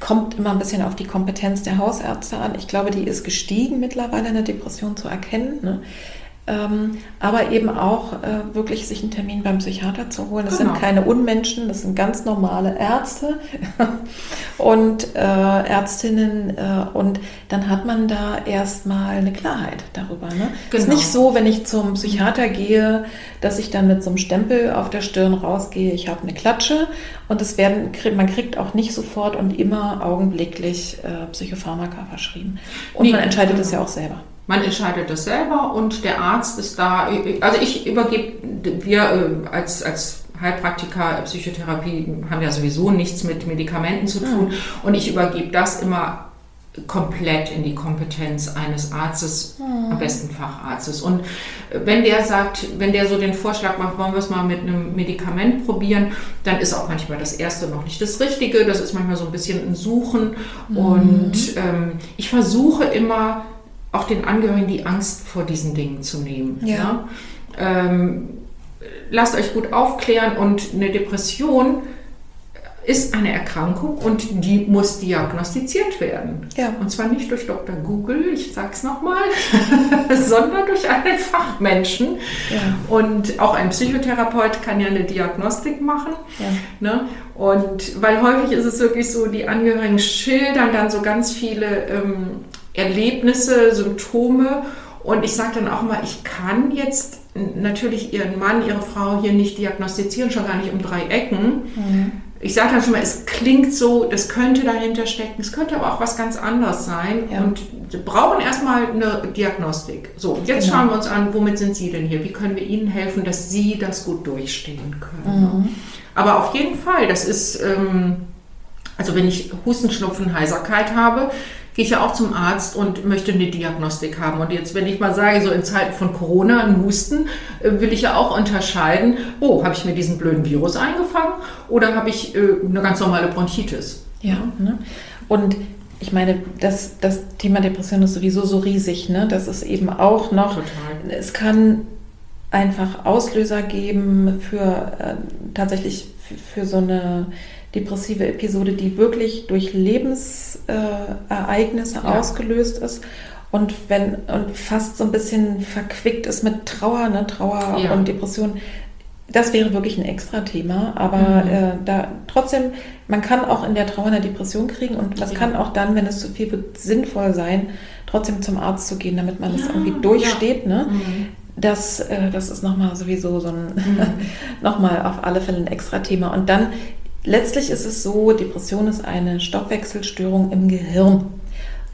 kommt immer ein bisschen auf die Kompetenz der Hausärzte an. Ich glaube, die ist gestiegen mittlerweile, eine Depression zu erkennen. Ne? Ähm, aber eben auch äh, wirklich sich einen Termin beim Psychiater zu holen. Das genau. sind keine Unmenschen, das sind ganz normale Ärzte und äh, Ärztinnen äh, und dann hat man da erstmal eine Klarheit darüber. Ne? Genau. ist nicht so, wenn ich zum Psychiater gehe, dass ich dann mit so einem Stempel auf der Stirn rausgehe, ich habe eine Klatsche und es werden, man kriegt auch nicht sofort und immer augenblicklich äh, Psychopharmaka verschrieben. Und nee, man entscheidet es ja auch selber. Man entscheidet das selber und der Arzt ist da. Also ich übergebe, wir äh, als, als Heilpraktiker, Psychotherapie haben ja sowieso nichts mit Medikamenten zu tun. Und ich übergebe das immer komplett in die Kompetenz eines Arztes, mhm. am besten Facharztes. Und wenn der sagt, wenn der so den Vorschlag macht, wollen wir es mal mit einem Medikament probieren, dann ist auch manchmal das erste noch nicht das Richtige. Das ist manchmal so ein bisschen ein Suchen. Mhm. Und ähm, ich versuche immer, auch den Angehörigen die Angst vor diesen Dingen zu nehmen. Ja. ja? Ähm, lasst euch gut aufklären und eine Depression ist eine Erkrankung und die muss diagnostiziert werden. Ja. Und zwar nicht durch Dr. Google, ich sage es nochmal, sondern durch einen Fachmenschen. Ja. Und auch ein Psychotherapeut kann ja eine Diagnostik machen. Ja. Ne? Und weil häufig ist es wirklich so, die Angehörigen schildern dann so ganz viele ähm, Erlebnisse, Symptome. Und ich sage dann auch mal, ich kann jetzt natürlich Ihren Mann, Ihre Frau hier nicht diagnostizieren, schon gar nicht um drei Ecken. Mhm. Ich sage dann schon mal, es klingt so, das könnte dahinter stecken, es könnte aber auch was ganz anderes sein. Ja. Und wir brauchen erstmal eine Diagnostik. So, jetzt genau. schauen wir uns an, womit sind Sie denn hier? Wie können wir Ihnen helfen, dass Sie das gut durchstehen können? Mhm. Aber auf jeden Fall, das ist, ähm, also wenn ich Husten, Schnupfen, Heiserkeit habe, gehe ich ja auch zum Arzt und möchte eine Diagnostik haben. Und jetzt, wenn ich mal sage, so in Zeiten von Corona, ein Husten, äh, will ich ja auch unterscheiden, oh, habe ich mir diesen blöden Virus eingefangen oder habe ich äh, eine ganz normale Bronchitis? Ja, ne? und ich meine, das, das Thema Depression ist sowieso so riesig, ne? Das ist eben auch noch, Total. es kann einfach Auslöser geben für äh, tatsächlich für, für so eine depressive Episode, die wirklich durch Lebensereignisse äh, ja. ausgelöst ist und wenn und fast so ein bisschen verquickt ist mit Trauer, ne, Trauer ja. und Depression. Das wäre wirklich ein extra Thema, aber mhm. äh, da trotzdem, man kann auch in der Trauer eine Depression kriegen und das ja. kann auch dann, wenn es zu viel wird, sinnvoll sein, trotzdem zum Arzt zu gehen, damit man das irgendwie durchsteht. Ne? Mhm. Das, äh, das ist nochmal sowieso so ein, mhm. nochmal auf alle Fälle ein extra Thema. Und dann letztlich ist es so, Depression ist eine Stoffwechselstörung im Gehirn.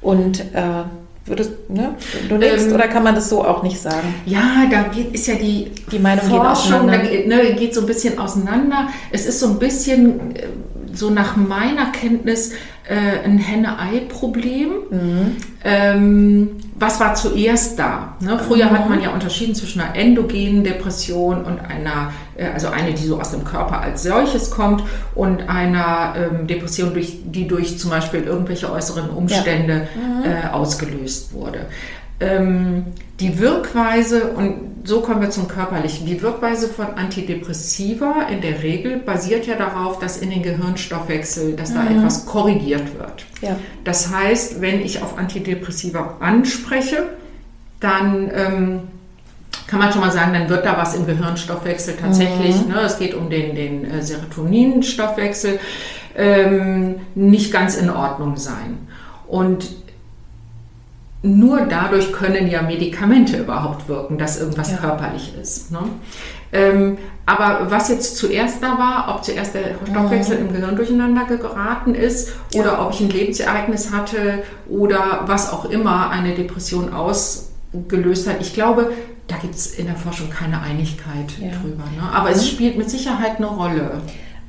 Und äh, würdest, ne, du denkst, ähm, oder kann man das so auch nicht sagen? Ja, da geht, ist ja die, die Meinung Forschung, geht, auseinander. Da, ne, geht so ein bisschen auseinander. Es ist so ein bisschen, äh, so nach meiner Kenntnis, äh, ein Henne-Ei-Problem. Mhm. Ähm, was war zuerst da? Ne? Früher mhm. hat man ja unterschieden zwischen einer endogenen Depression und einer, also eine, die so aus dem Körper als solches kommt, und einer ähm, Depression, durch, die durch zum Beispiel irgendwelche äußeren Umstände ja. mhm. äh, ausgelöst wurde. Ähm, die Wirkweise, und so kommen wir zum Körperlichen, die Wirkweise von Antidepressiva in der Regel basiert ja darauf, dass in den Gehirnstoffwechsel, dass mhm. da etwas korrigiert wird. Ja. Das heißt, wenn ich auf Antidepressiva anspreche, dann ähm, kann man schon mal sagen, dann wird da was im Gehirnstoffwechsel tatsächlich, mhm. ne, es geht um den, den äh, Serotoninstoffwechsel, ähm, nicht ganz in Ordnung sein. Und nur dadurch können ja Medikamente überhaupt wirken, dass irgendwas ja. körperlich ist. Ne? Ähm, aber was jetzt zuerst da war, ob zuerst der Stoffwechsel mhm. im Gehirn durcheinander geraten ist oder ja. ob ich ein Lebensereignis hatte oder was auch immer eine Depression aus gelöst hat. Ich glaube, da gibt es in der Forschung keine Einigkeit ja. drüber. Ne? Aber es spielt mit Sicherheit eine Rolle.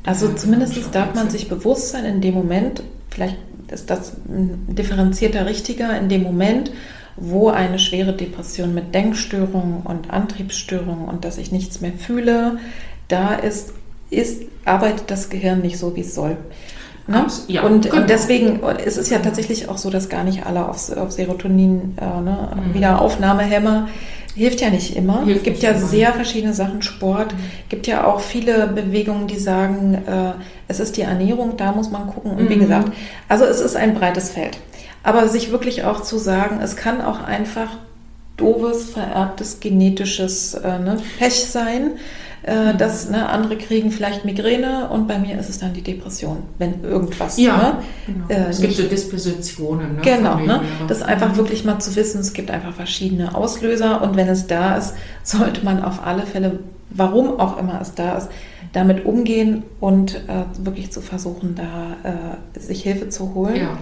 Also zumindest darf man sich bewusst sein in dem Moment, vielleicht ist das ein differenzierter richtiger, in dem Moment, wo eine schwere Depression mit Denkstörungen und Antriebsstörungen und dass ich nichts mehr fühle, da ist, ist arbeitet das Gehirn nicht so, wie es soll. Ne? Ja, und, genau. und, deswegen ist es ja tatsächlich auch so, dass gar nicht alle auf, auf Serotonin äh, ne, mhm. wieder Aufnahmehämmer hilft ja nicht immer. Es gibt ja immer. sehr verschiedene Sachen, Sport. Mhm. gibt ja auch viele Bewegungen, die sagen, äh, es ist die Ernährung, da muss man gucken. Und mhm. wie gesagt, also es ist ein breites Feld. Aber sich wirklich auch zu sagen, es kann auch einfach doofes, vererbtes, genetisches äh, ne, Pech sein. Äh, mhm. dass ne, andere kriegen vielleicht Migräne und bei mir ist es dann die Depression, wenn irgendwas. Ja, ne, genau. äh, es gibt so Dispositionen. Ne, genau, ne, das einfach mhm. wirklich mal zu wissen, es gibt einfach verschiedene Auslöser und wenn es da ist, sollte man auf alle Fälle, warum auch immer es da ist, damit umgehen und äh, wirklich zu versuchen, da äh, sich Hilfe zu holen. Ja.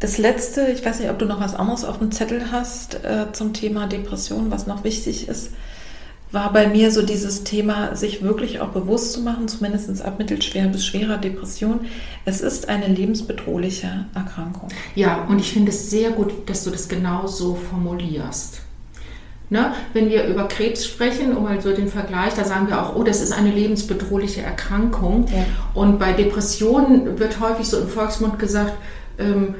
Das letzte, ich weiß nicht, ob du noch was anderes auf dem Zettel hast äh, zum Thema Depression, was noch wichtig ist war bei mir so dieses Thema, sich wirklich auch bewusst zu machen, zumindest ab mittelschwer bis schwerer Depression. Es ist eine lebensbedrohliche Erkrankung. Ja, und ich finde es sehr gut, dass du das genau so formulierst. Ne? Wenn wir über Krebs sprechen, um mal so den Vergleich, da sagen wir auch, oh, das ist eine lebensbedrohliche Erkrankung. Ja. Und bei Depressionen wird häufig so im Volksmund gesagt, ähm,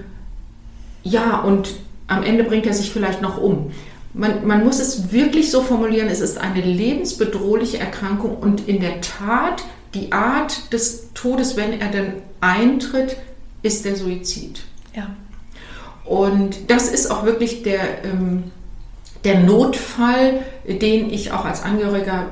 ja, und am Ende bringt er sich vielleicht noch um man, man muss es wirklich so formulieren, es ist eine lebensbedrohliche Erkrankung und in der Tat die Art des Todes, wenn er dann eintritt, ist der Suizid. Ja. Und das ist auch wirklich der, ähm, der Notfall, den ich auch als Angehöriger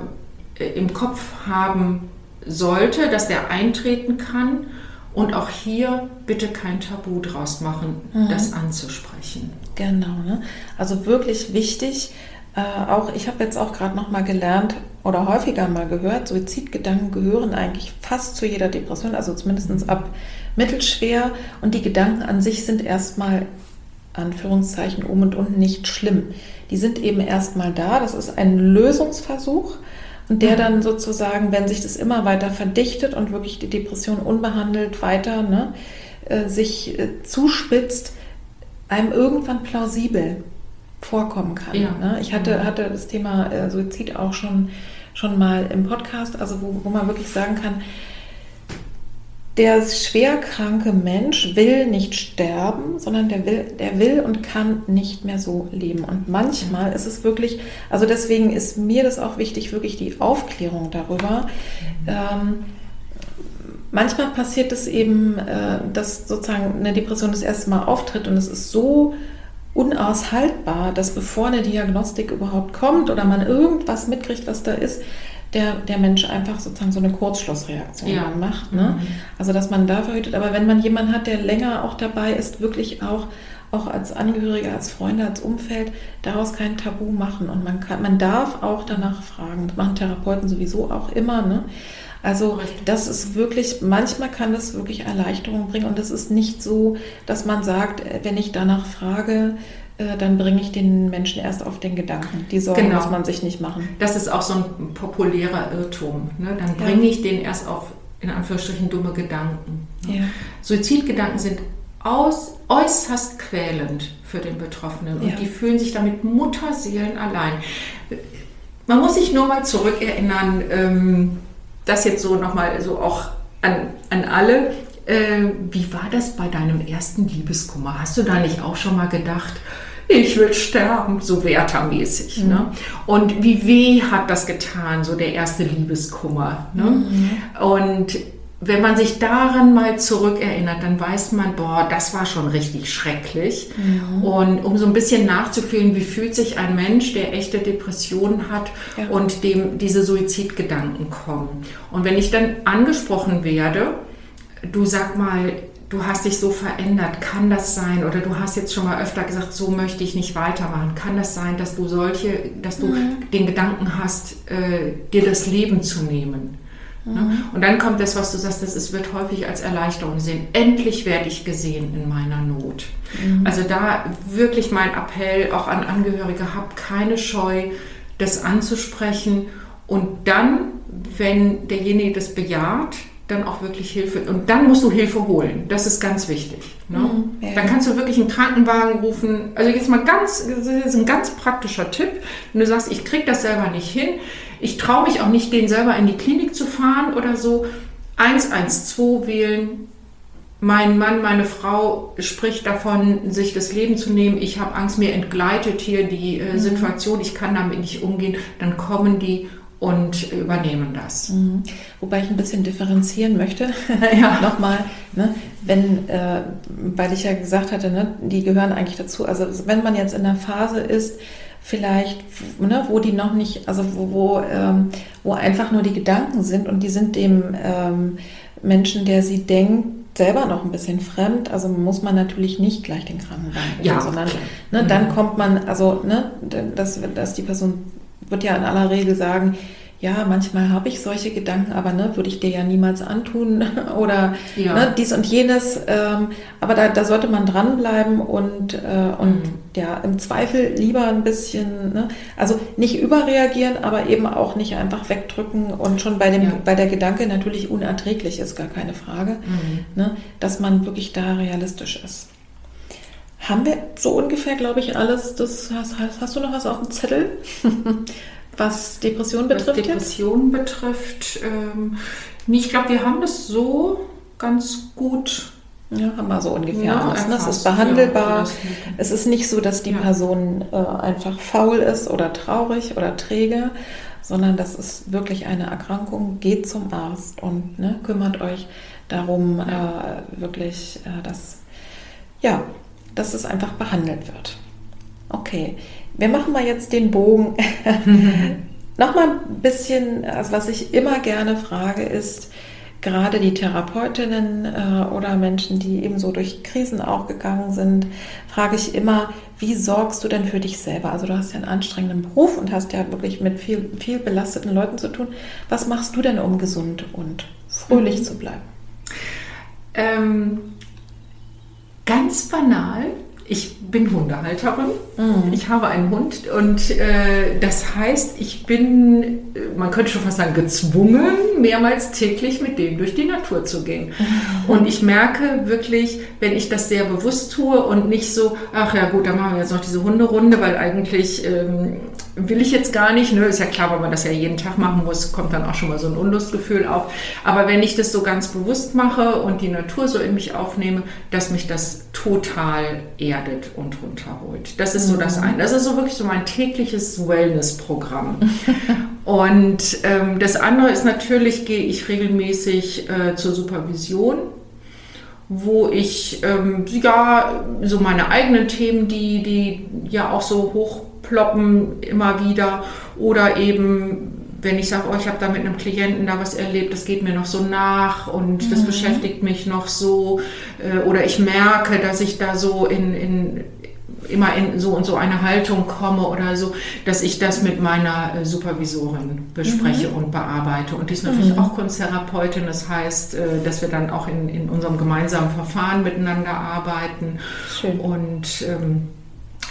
äh, im Kopf haben sollte, dass der eintreten kann. Und auch hier bitte kein Tabu draus machen, mhm. das anzusprechen. Genau, ne? also wirklich wichtig. Äh, auch ich habe jetzt auch gerade noch mal gelernt oder häufiger mal gehört, Suizidgedanken gehören eigentlich fast zu jeder Depression, also zumindest ab mittelschwer. Und die Gedanken an sich sind erstmal Anführungszeichen um und unten nicht schlimm. Die sind eben erstmal da. Das ist ein Lösungsversuch. Und der mhm. dann sozusagen, wenn sich das immer weiter verdichtet und wirklich die Depression unbehandelt weiter ne, äh, sich äh, zuspitzt, einem irgendwann plausibel vorkommen kann. Ja. Ne? Ich hatte, mhm. hatte das Thema äh, Suizid auch schon, schon mal im Podcast, also wo, wo man wirklich sagen kann, der schwerkranke Mensch will nicht sterben, sondern der will, der will und kann nicht mehr so leben. Und manchmal ist es wirklich, also deswegen ist mir das auch wichtig, wirklich die Aufklärung darüber. Mhm. Ähm, Manchmal passiert es eben, äh, dass sozusagen eine Depression das erste Mal auftritt und es ist so unaushaltbar, dass bevor eine Diagnostik überhaupt kommt oder man irgendwas mitkriegt, was da ist, der, der Mensch einfach sozusagen so eine Kurzschlussreaktion ja. macht. Ne? Mhm. Also dass man da verhütet. Aber wenn man jemanden hat, der länger auch dabei ist, wirklich auch auch als Angehörige, als Freunde, als Umfeld daraus kein Tabu machen. Und man kann, man darf auch danach fragen. Das machen Therapeuten sowieso auch immer. Ne? Also das ist wirklich, manchmal kann das wirklich Erleichterung bringen und es ist nicht so, dass man sagt, äh, wenn ich danach frage, äh, dann bringe ich den Menschen erst auf den Gedanken. Die Sorgen genau. muss man sich nicht machen. Das ist auch so ein populärer Irrtum. Ne? Dann bringe ja. ich den erst auf, in Anführungsstrichen, dumme Gedanken. Ne? Ja. Suizidgedanken sind aus, äußerst quälend für den Betroffenen und ja. die fühlen sich damit Mutterseelen allein. Man muss sich nur mal zurückerinnern, ähm, das jetzt so nochmal so auch an, an alle. Äh, wie war das bei deinem ersten Liebeskummer? Hast du da nicht auch schon mal gedacht, ich will sterben, so Werther-mäßig. Mhm. Ne? Und wie weh hat das getan, so der erste Liebeskummer. Ne? Mhm. Und wenn man sich daran mal zurückerinnert, dann weiß man, boah, das war schon richtig schrecklich. Mhm. Und um so ein bisschen nachzufühlen, wie fühlt sich ein Mensch, der echte Depressionen hat ja. und dem diese Suizidgedanken kommen. Und wenn ich dann angesprochen werde, du sag mal, du hast dich so verändert, kann das sein? Oder du hast jetzt schon mal öfter gesagt, so möchte ich nicht weitermachen. Kann das sein, dass du solche, dass du mhm. den Gedanken hast, äh, dir das Leben zu nehmen? Mhm. Und dann kommt das, was du sagst, das ist, wird häufig als Erleichterung gesehen. Endlich werde ich gesehen in meiner Not. Mhm. Also da wirklich mein Appell auch an Angehörige, habt keine Scheu, das anzusprechen und dann, wenn derjenige das bejaht, dann auch wirklich Hilfe. Und dann musst du Hilfe holen. Das ist ganz wichtig. Ne? Mhm, ja. Dann kannst du wirklich einen Krankenwagen rufen. Also jetzt mal ganz, das ist ein ganz praktischer Tipp. Wenn du sagst, ich kriege das selber nicht hin, ich traue mich auch nicht, den selber in die Klinik zu fahren oder so, 112 wählen. Mein Mann, meine Frau spricht davon, sich das Leben zu nehmen. Ich habe Angst, mir entgleitet hier die äh, mhm. Situation, ich kann damit nicht umgehen. Dann kommen die und übernehmen das. Mhm. Wobei ich ein bisschen differenzieren möchte. ja. Nochmal, ne, wenn, äh, weil ich ja gesagt hatte, ne, die gehören eigentlich dazu. Also wenn man jetzt in der Phase ist, vielleicht, ne, wo die noch nicht, also wo, wo, ähm, wo einfach nur die Gedanken sind und die sind dem ähm, Menschen, der sie denkt, selber noch ein bisschen fremd, also muss man natürlich nicht gleich den Krankenwagen rufen, ja, sondern ne, dann mhm. kommt man, also ne, dass, dass die Person wird ja in aller Regel sagen, ja, manchmal habe ich solche Gedanken, aber ne, würde ich dir ja niemals antun oder ja. ne, dies und jenes. Ähm, aber da, da sollte man dranbleiben und, äh, und mhm. ja, im Zweifel lieber ein bisschen, ne, also nicht überreagieren, aber eben auch nicht einfach wegdrücken und schon bei, dem, ja. bei der Gedanke natürlich unerträglich ist, gar keine Frage, mhm. ne, dass man wirklich da realistisch ist. Haben wir so ungefähr, glaube ich, alles. Das hast, hast du noch was auf dem Zettel? was Depression betrifft? Was Depression jetzt? betrifft, ähm, ich glaube, wir haben das so ganz gut. Ja, haben wir so ungefähr ja, alles. Ne? Es ist behandelbar. Ja, es ist nicht so, dass die ja. Person äh, einfach faul ist oder traurig oder träge, sondern das ist wirklich eine Erkrankung. Geht zum Arzt und ne, kümmert euch darum, äh, wirklich, äh, dass ja, dass es einfach behandelt wird. Okay, wir machen mal jetzt den Bogen. Nochmal ein bisschen, also was ich immer gerne frage, ist, gerade die Therapeutinnen äh, oder Menschen, die eben so durch Krisen auch gegangen sind, frage ich immer, wie sorgst du denn für dich selber? Also du hast ja einen anstrengenden Beruf und hast ja wirklich mit viel, viel belasteten Leuten zu tun. Was machst du denn, um gesund und fröhlich mhm. zu bleiben? Ähm, ganz banal ich bin Hundehalterin. Mhm. Ich habe einen Hund und äh, das heißt, ich bin, äh, man könnte schon fast sagen, gezwungen, mehrmals täglich mit dem durch die Natur zu gehen. Mhm. Und ich merke wirklich, wenn ich das sehr bewusst tue und nicht so, ach ja gut, dann machen wir jetzt noch diese Hunderunde, weil eigentlich ähm, will ich jetzt gar nicht. Ne? Ist ja klar, weil man das ja jeden Tag machen muss, kommt dann auch schon mal so ein Unlustgefühl auf. Aber wenn ich das so ganz bewusst mache und die Natur so in mich aufnehme, dass mich das total erdet und runterholt. Das ist so das mhm. eine. Das ist so wirklich so mein tägliches Wellness-Programm. und ähm, das andere ist natürlich, gehe ich regelmäßig äh, zur Supervision wo ich ähm, ja so meine eigenen Themen, die, die ja auch so hochploppen immer wieder oder eben wenn ich sage, oh, ich habe da mit einem Klienten da was erlebt, das geht mir noch so nach und mhm. das beschäftigt mich noch so äh, oder ich merke, dass ich da so in, in immer in so und so eine Haltung komme oder so, dass ich das mit meiner äh, Supervisorin bespreche mhm. und bearbeite. Und die ist natürlich mhm. auch Kunsttherapeutin, das heißt, äh, dass wir dann auch in, in unserem gemeinsamen Verfahren miteinander arbeiten. Schön. Und ähm,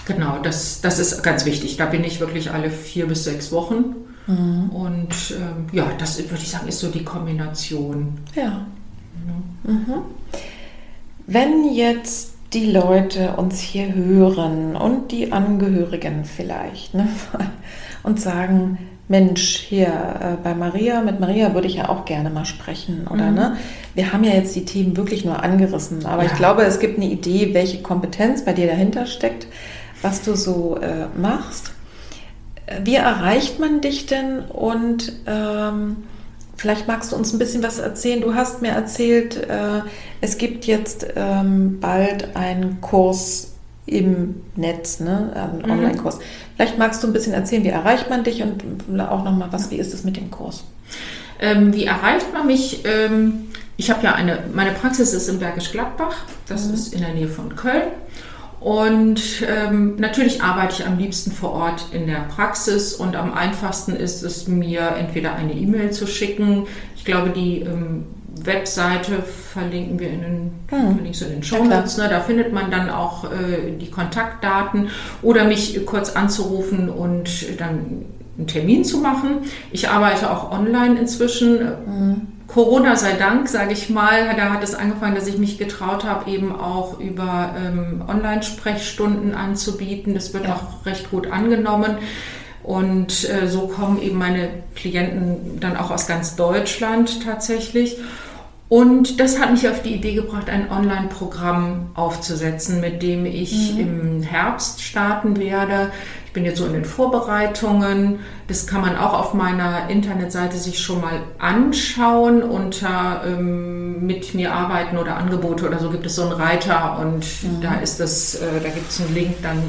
genau, das, das ist ganz wichtig. Da bin ich wirklich alle vier bis sechs Wochen. Mhm. Und ähm, ja, das würde ich sagen, ist so die Kombination. Ja. Mhm. Wenn jetzt die Leute uns hier hören und die Angehörigen vielleicht ne? und sagen, Mensch, hier äh, bei Maria, mit Maria würde ich ja auch gerne mal sprechen, oder mhm. ne? Wir haben ja jetzt die Themen wirklich nur angerissen, aber ja. ich glaube, es gibt eine Idee, welche Kompetenz bei dir dahinter steckt, was du so äh, machst. Wie erreicht man dich denn und ähm, Vielleicht magst du uns ein bisschen was erzählen. Du hast mir erzählt, äh, es gibt jetzt ähm, bald einen Kurs im Netz, ne? einen mhm. Online-Kurs. Vielleicht magst du ein bisschen erzählen, wie erreicht man dich und auch nochmal, was, wie ist es mit dem Kurs? Ähm, wie erreicht man mich? Ähm, ich habe ja eine, meine Praxis ist in Bergisch Gladbach, das mhm. ist in der Nähe von Köln. Und ähm, natürlich arbeite ich am liebsten vor Ort in der Praxis und am einfachsten ist es mir entweder eine E-Mail zu schicken. Ich glaube, die ähm, Webseite verlinken wir in den, hm. in den Show Notes. Ne? Da findet man dann auch äh, die Kontaktdaten oder mich kurz anzurufen und dann einen Termin zu machen. Ich arbeite auch online inzwischen. Mhm. Corona sei Dank, sage ich mal, da hat es angefangen, dass ich mich getraut habe, eben auch über ähm, Online-Sprechstunden anzubieten. Das wird ja. auch recht gut angenommen. Und äh, so kommen eben meine Klienten dann auch aus ganz Deutschland tatsächlich. Und das hat mich auf die Idee gebracht, ein Online-Programm aufzusetzen, mit dem ich mhm. im Herbst starten werde. Ich bin jetzt so in den Vorbereitungen. Das kann man auch auf meiner Internetseite sich schon mal anschauen. Unter ähm, mit mir arbeiten oder Angebote oder so gibt es so einen Reiter und mhm. da ist das, äh, da gibt es einen Link dann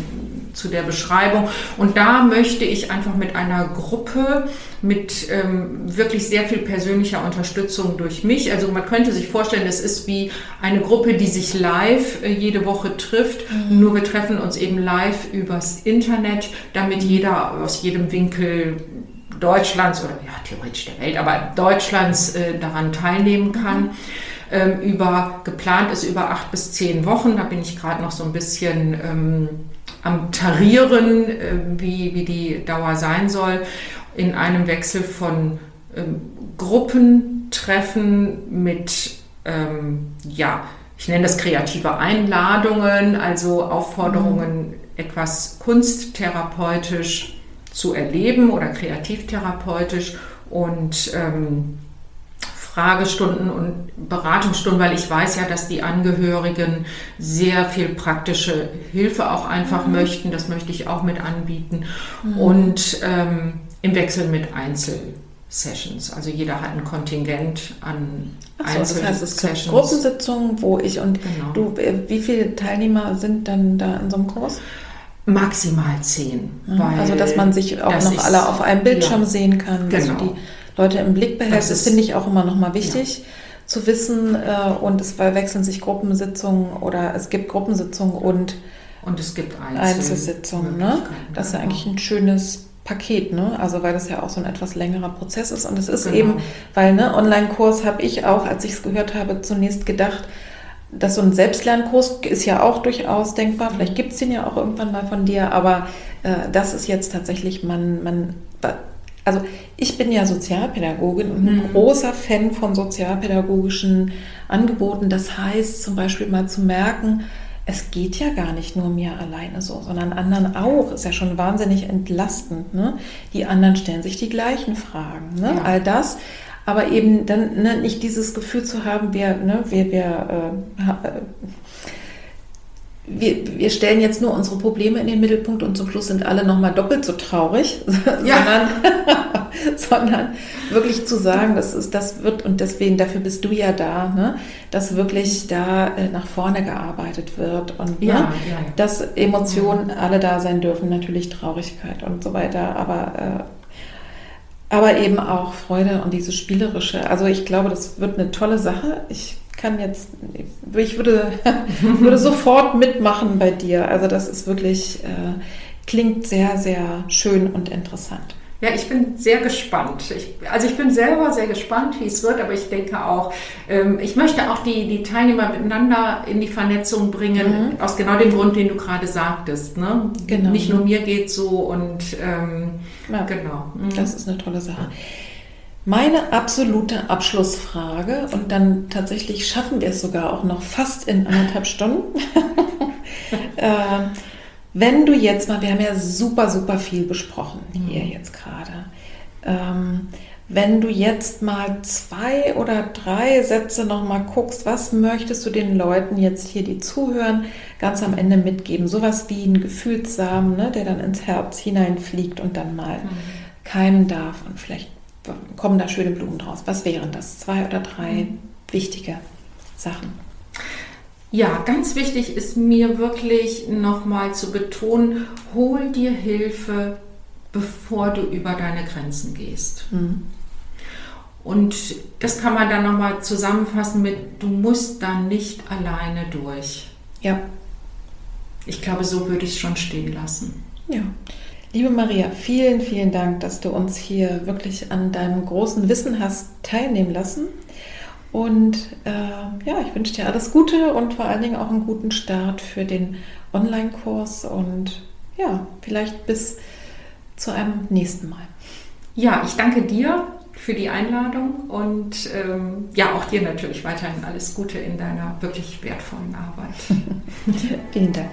zu der Beschreibung. Und da möchte ich einfach mit einer Gruppe mit ähm, wirklich sehr viel persönlicher Unterstützung durch mich. Also man könnte sich vorstellen, es ist wie eine Gruppe, die sich live äh, jede Woche trifft. Mhm. Nur wir treffen uns eben live übers Internet, damit jeder aus jedem Winkel Deutschlands oder ja theoretisch der Welt, aber Deutschlands äh, daran teilnehmen kann. Mhm. Über geplant ist über acht bis zehn Wochen. Da bin ich gerade noch so ein bisschen ähm, am Tarieren, äh, wie, wie die Dauer sein soll, in einem Wechsel von ähm, Gruppentreffen mit, ähm, ja, ich nenne das kreative Einladungen, also Aufforderungen, mhm. etwas kunsttherapeutisch zu erleben oder kreativtherapeutisch und ähm, Fragestunden und Beratungsstunden, weil ich weiß ja, dass die Angehörigen sehr viel praktische Hilfe auch einfach mhm. möchten. Das möchte ich auch mit anbieten. Mhm. Und ähm, im Wechsel mit Einzelsessions. Also jeder hat ein Kontingent an Ach so, Das heißt, es gibt Gruppensitzungen, wo ich und genau. du, äh, wie viele Teilnehmer sind dann da in so einem Kurs? Maximal zehn. Mhm. also, dass man sich auch noch alle auf einem Bildschirm ja, sehen kann. Genau. die Leute im Blick behält. Das, das finde ich auch immer noch mal wichtig. Ja. zu wissen äh, und es wechseln sich Gruppensitzungen oder es gibt Gruppensitzungen und, und es gibt Einzel Einzelsitzungen. Ne? Das ist ja eigentlich ein schönes Paket, ne? Also weil das ja auch so ein etwas längerer Prozess ist. Und es ist genau. eben, weil ne, Online-Kurs habe ich auch, als ich es gehört habe, zunächst gedacht, dass so ein Selbstlernkurs ist ja auch durchaus denkbar. Vielleicht gibt es den ja auch irgendwann mal von dir, aber äh, das ist jetzt tatsächlich, man, man also ich bin ja Sozialpädagogin und ein mhm. großer Fan von sozialpädagogischen Angeboten. Das heißt zum Beispiel mal zu merken, es geht ja gar nicht nur mir alleine so, sondern anderen auch. Ist ja schon wahnsinnig entlastend. Ne? Die anderen stellen sich die gleichen Fragen. Ne? Ja. All das. Aber eben dann ne, nicht dieses Gefühl zu haben, wir, ne, wir, wir äh, wir, wir stellen jetzt nur unsere Probleme in den Mittelpunkt und zum Schluss sind alle nochmal doppelt so traurig, ja. sondern, sondern wirklich zu sagen, das, ist, das wird, und deswegen, dafür bist du ja da, ne, dass wirklich da äh, nach vorne gearbeitet wird und ja, ne, ja, dass Emotionen alle da sein dürfen, natürlich Traurigkeit und so weiter, aber äh, aber eben auch Freude und diese spielerische. Also ich glaube, das wird eine tolle Sache. Ich kann jetzt, ich würde, würde sofort mitmachen bei dir. Also das ist wirklich, äh, klingt sehr, sehr schön und interessant. Ja, ich bin sehr gespannt. Ich, also ich bin selber sehr gespannt, wie es wird, aber ich denke auch, ähm, ich möchte auch die, die Teilnehmer miteinander in die Vernetzung bringen, mhm. aus genau dem Grund, den du gerade sagtest. Ne? Genau. Nicht nur mir geht so und ähm, ja, genau. Mhm. Das ist eine tolle Sache. Meine absolute Abschlussfrage, und dann tatsächlich schaffen wir es sogar auch noch fast in anderthalb Stunden. äh, wenn du jetzt mal, wir haben ja super, super viel besprochen hier mhm. jetzt gerade. Ähm, wenn du jetzt mal zwei oder drei Sätze noch mal guckst, was möchtest du den Leuten jetzt hier, die zuhören, ganz am Ende mitgeben? Sowas wie ein Gefühlssamen, ne, der dann ins Herz hineinfliegt und dann mal mhm. keimen darf und vielleicht kommen da schöne Blumen draus. Was wären das? Zwei oder drei mhm. wichtige Sachen? Ja, ganz wichtig ist mir wirklich nochmal zu betonen, hol dir Hilfe, bevor du über deine Grenzen gehst. Mhm. Und das kann man dann nochmal zusammenfassen mit, du musst da nicht alleine durch. Ja. Ich glaube, so würde ich es schon stehen lassen. Ja. Liebe Maria, vielen, vielen Dank, dass du uns hier wirklich an deinem großen Wissen hast teilnehmen lassen. Und äh, ja, ich wünsche dir alles Gute und vor allen Dingen auch einen guten Start für den Online-Kurs und ja, vielleicht bis zu einem nächsten Mal. Ja, ich danke dir für die Einladung und ähm, ja, auch dir natürlich weiterhin alles Gute in deiner wirklich wertvollen Arbeit. Vielen Dank.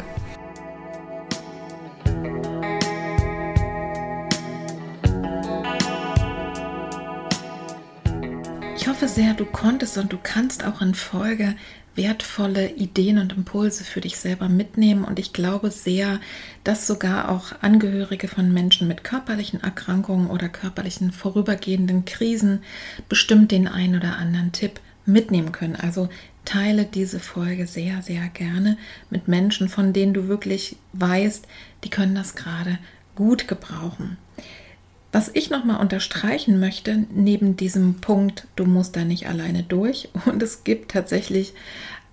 Ich hoffe sehr, du konntest und du kannst auch in Folge wertvolle Ideen und Impulse für dich selber mitnehmen. Und ich glaube sehr, dass sogar auch Angehörige von Menschen mit körperlichen Erkrankungen oder körperlichen vorübergehenden Krisen bestimmt den einen oder anderen Tipp mitnehmen können. Also teile diese Folge sehr, sehr gerne mit Menschen, von denen du wirklich weißt, die können das gerade gut gebrauchen. Was ich nochmal unterstreichen möchte, neben diesem Punkt, du musst da nicht alleine durch und es gibt tatsächlich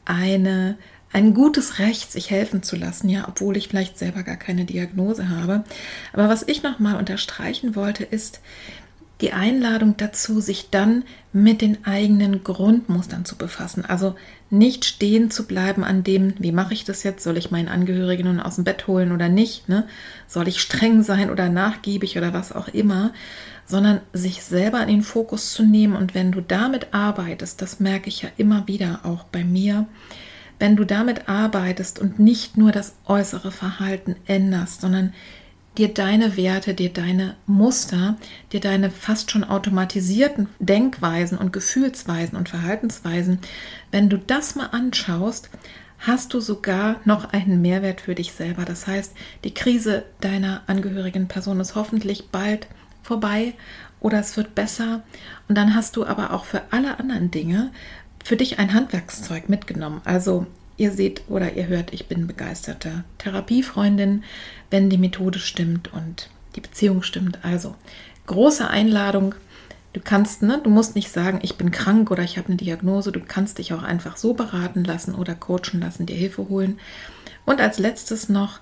eine, ein gutes Recht, sich helfen zu lassen, ja, obwohl ich vielleicht selber gar keine Diagnose habe. Aber was ich nochmal unterstreichen wollte, ist, die Einladung dazu, sich dann mit den eigenen Grundmustern zu befassen. Also nicht stehen zu bleiben an dem, wie mache ich das jetzt? Soll ich meinen Angehörigen nun aus dem Bett holen oder nicht? Ne? Soll ich streng sein oder nachgiebig oder was auch immer? Sondern sich selber in den Fokus zu nehmen. Und wenn du damit arbeitest, das merke ich ja immer wieder auch bei mir, wenn du damit arbeitest und nicht nur das äußere Verhalten änderst, sondern dir deine Werte, dir deine Muster, dir deine fast schon automatisierten Denkweisen und Gefühlsweisen und Verhaltensweisen, wenn du das mal anschaust, hast du sogar noch einen Mehrwert für dich selber. Das heißt, die Krise deiner angehörigen Person ist hoffentlich bald vorbei oder es wird besser. Und dann hast du aber auch für alle anderen Dinge für dich ein Handwerkszeug mitgenommen. Also ihr seht oder ihr hört, ich bin begeisterte Therapiefreundin, wenn die Methode stimmt und die Beziehung stimmt. Also große Einladung. Du kannst, ne, du musst nicht sagen, ich bin krank oder ich habe eine Diagnose. Du kannst dich auch einfach so beraten lassen oder coachen lassen, dir Hilfe holen. Und als letztes noch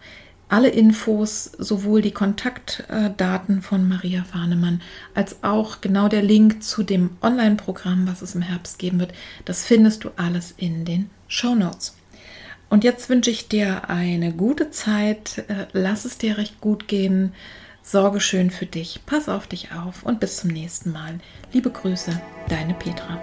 alle Infos, sowohl die Kontaktdaten von Maria Fahnemann als auch genau der Link zu dem Online-Programm, was es im Herbst geben wird, das findest du alles in den Show Notes. Und jetzt wünsche ich dir eine gute Zeit. Äh, lass es dir recht gut gehen. Sorge schön für dich. Pass auf dich auf und bis zum nächsten Mal. Liebe Grüße, deine Petra.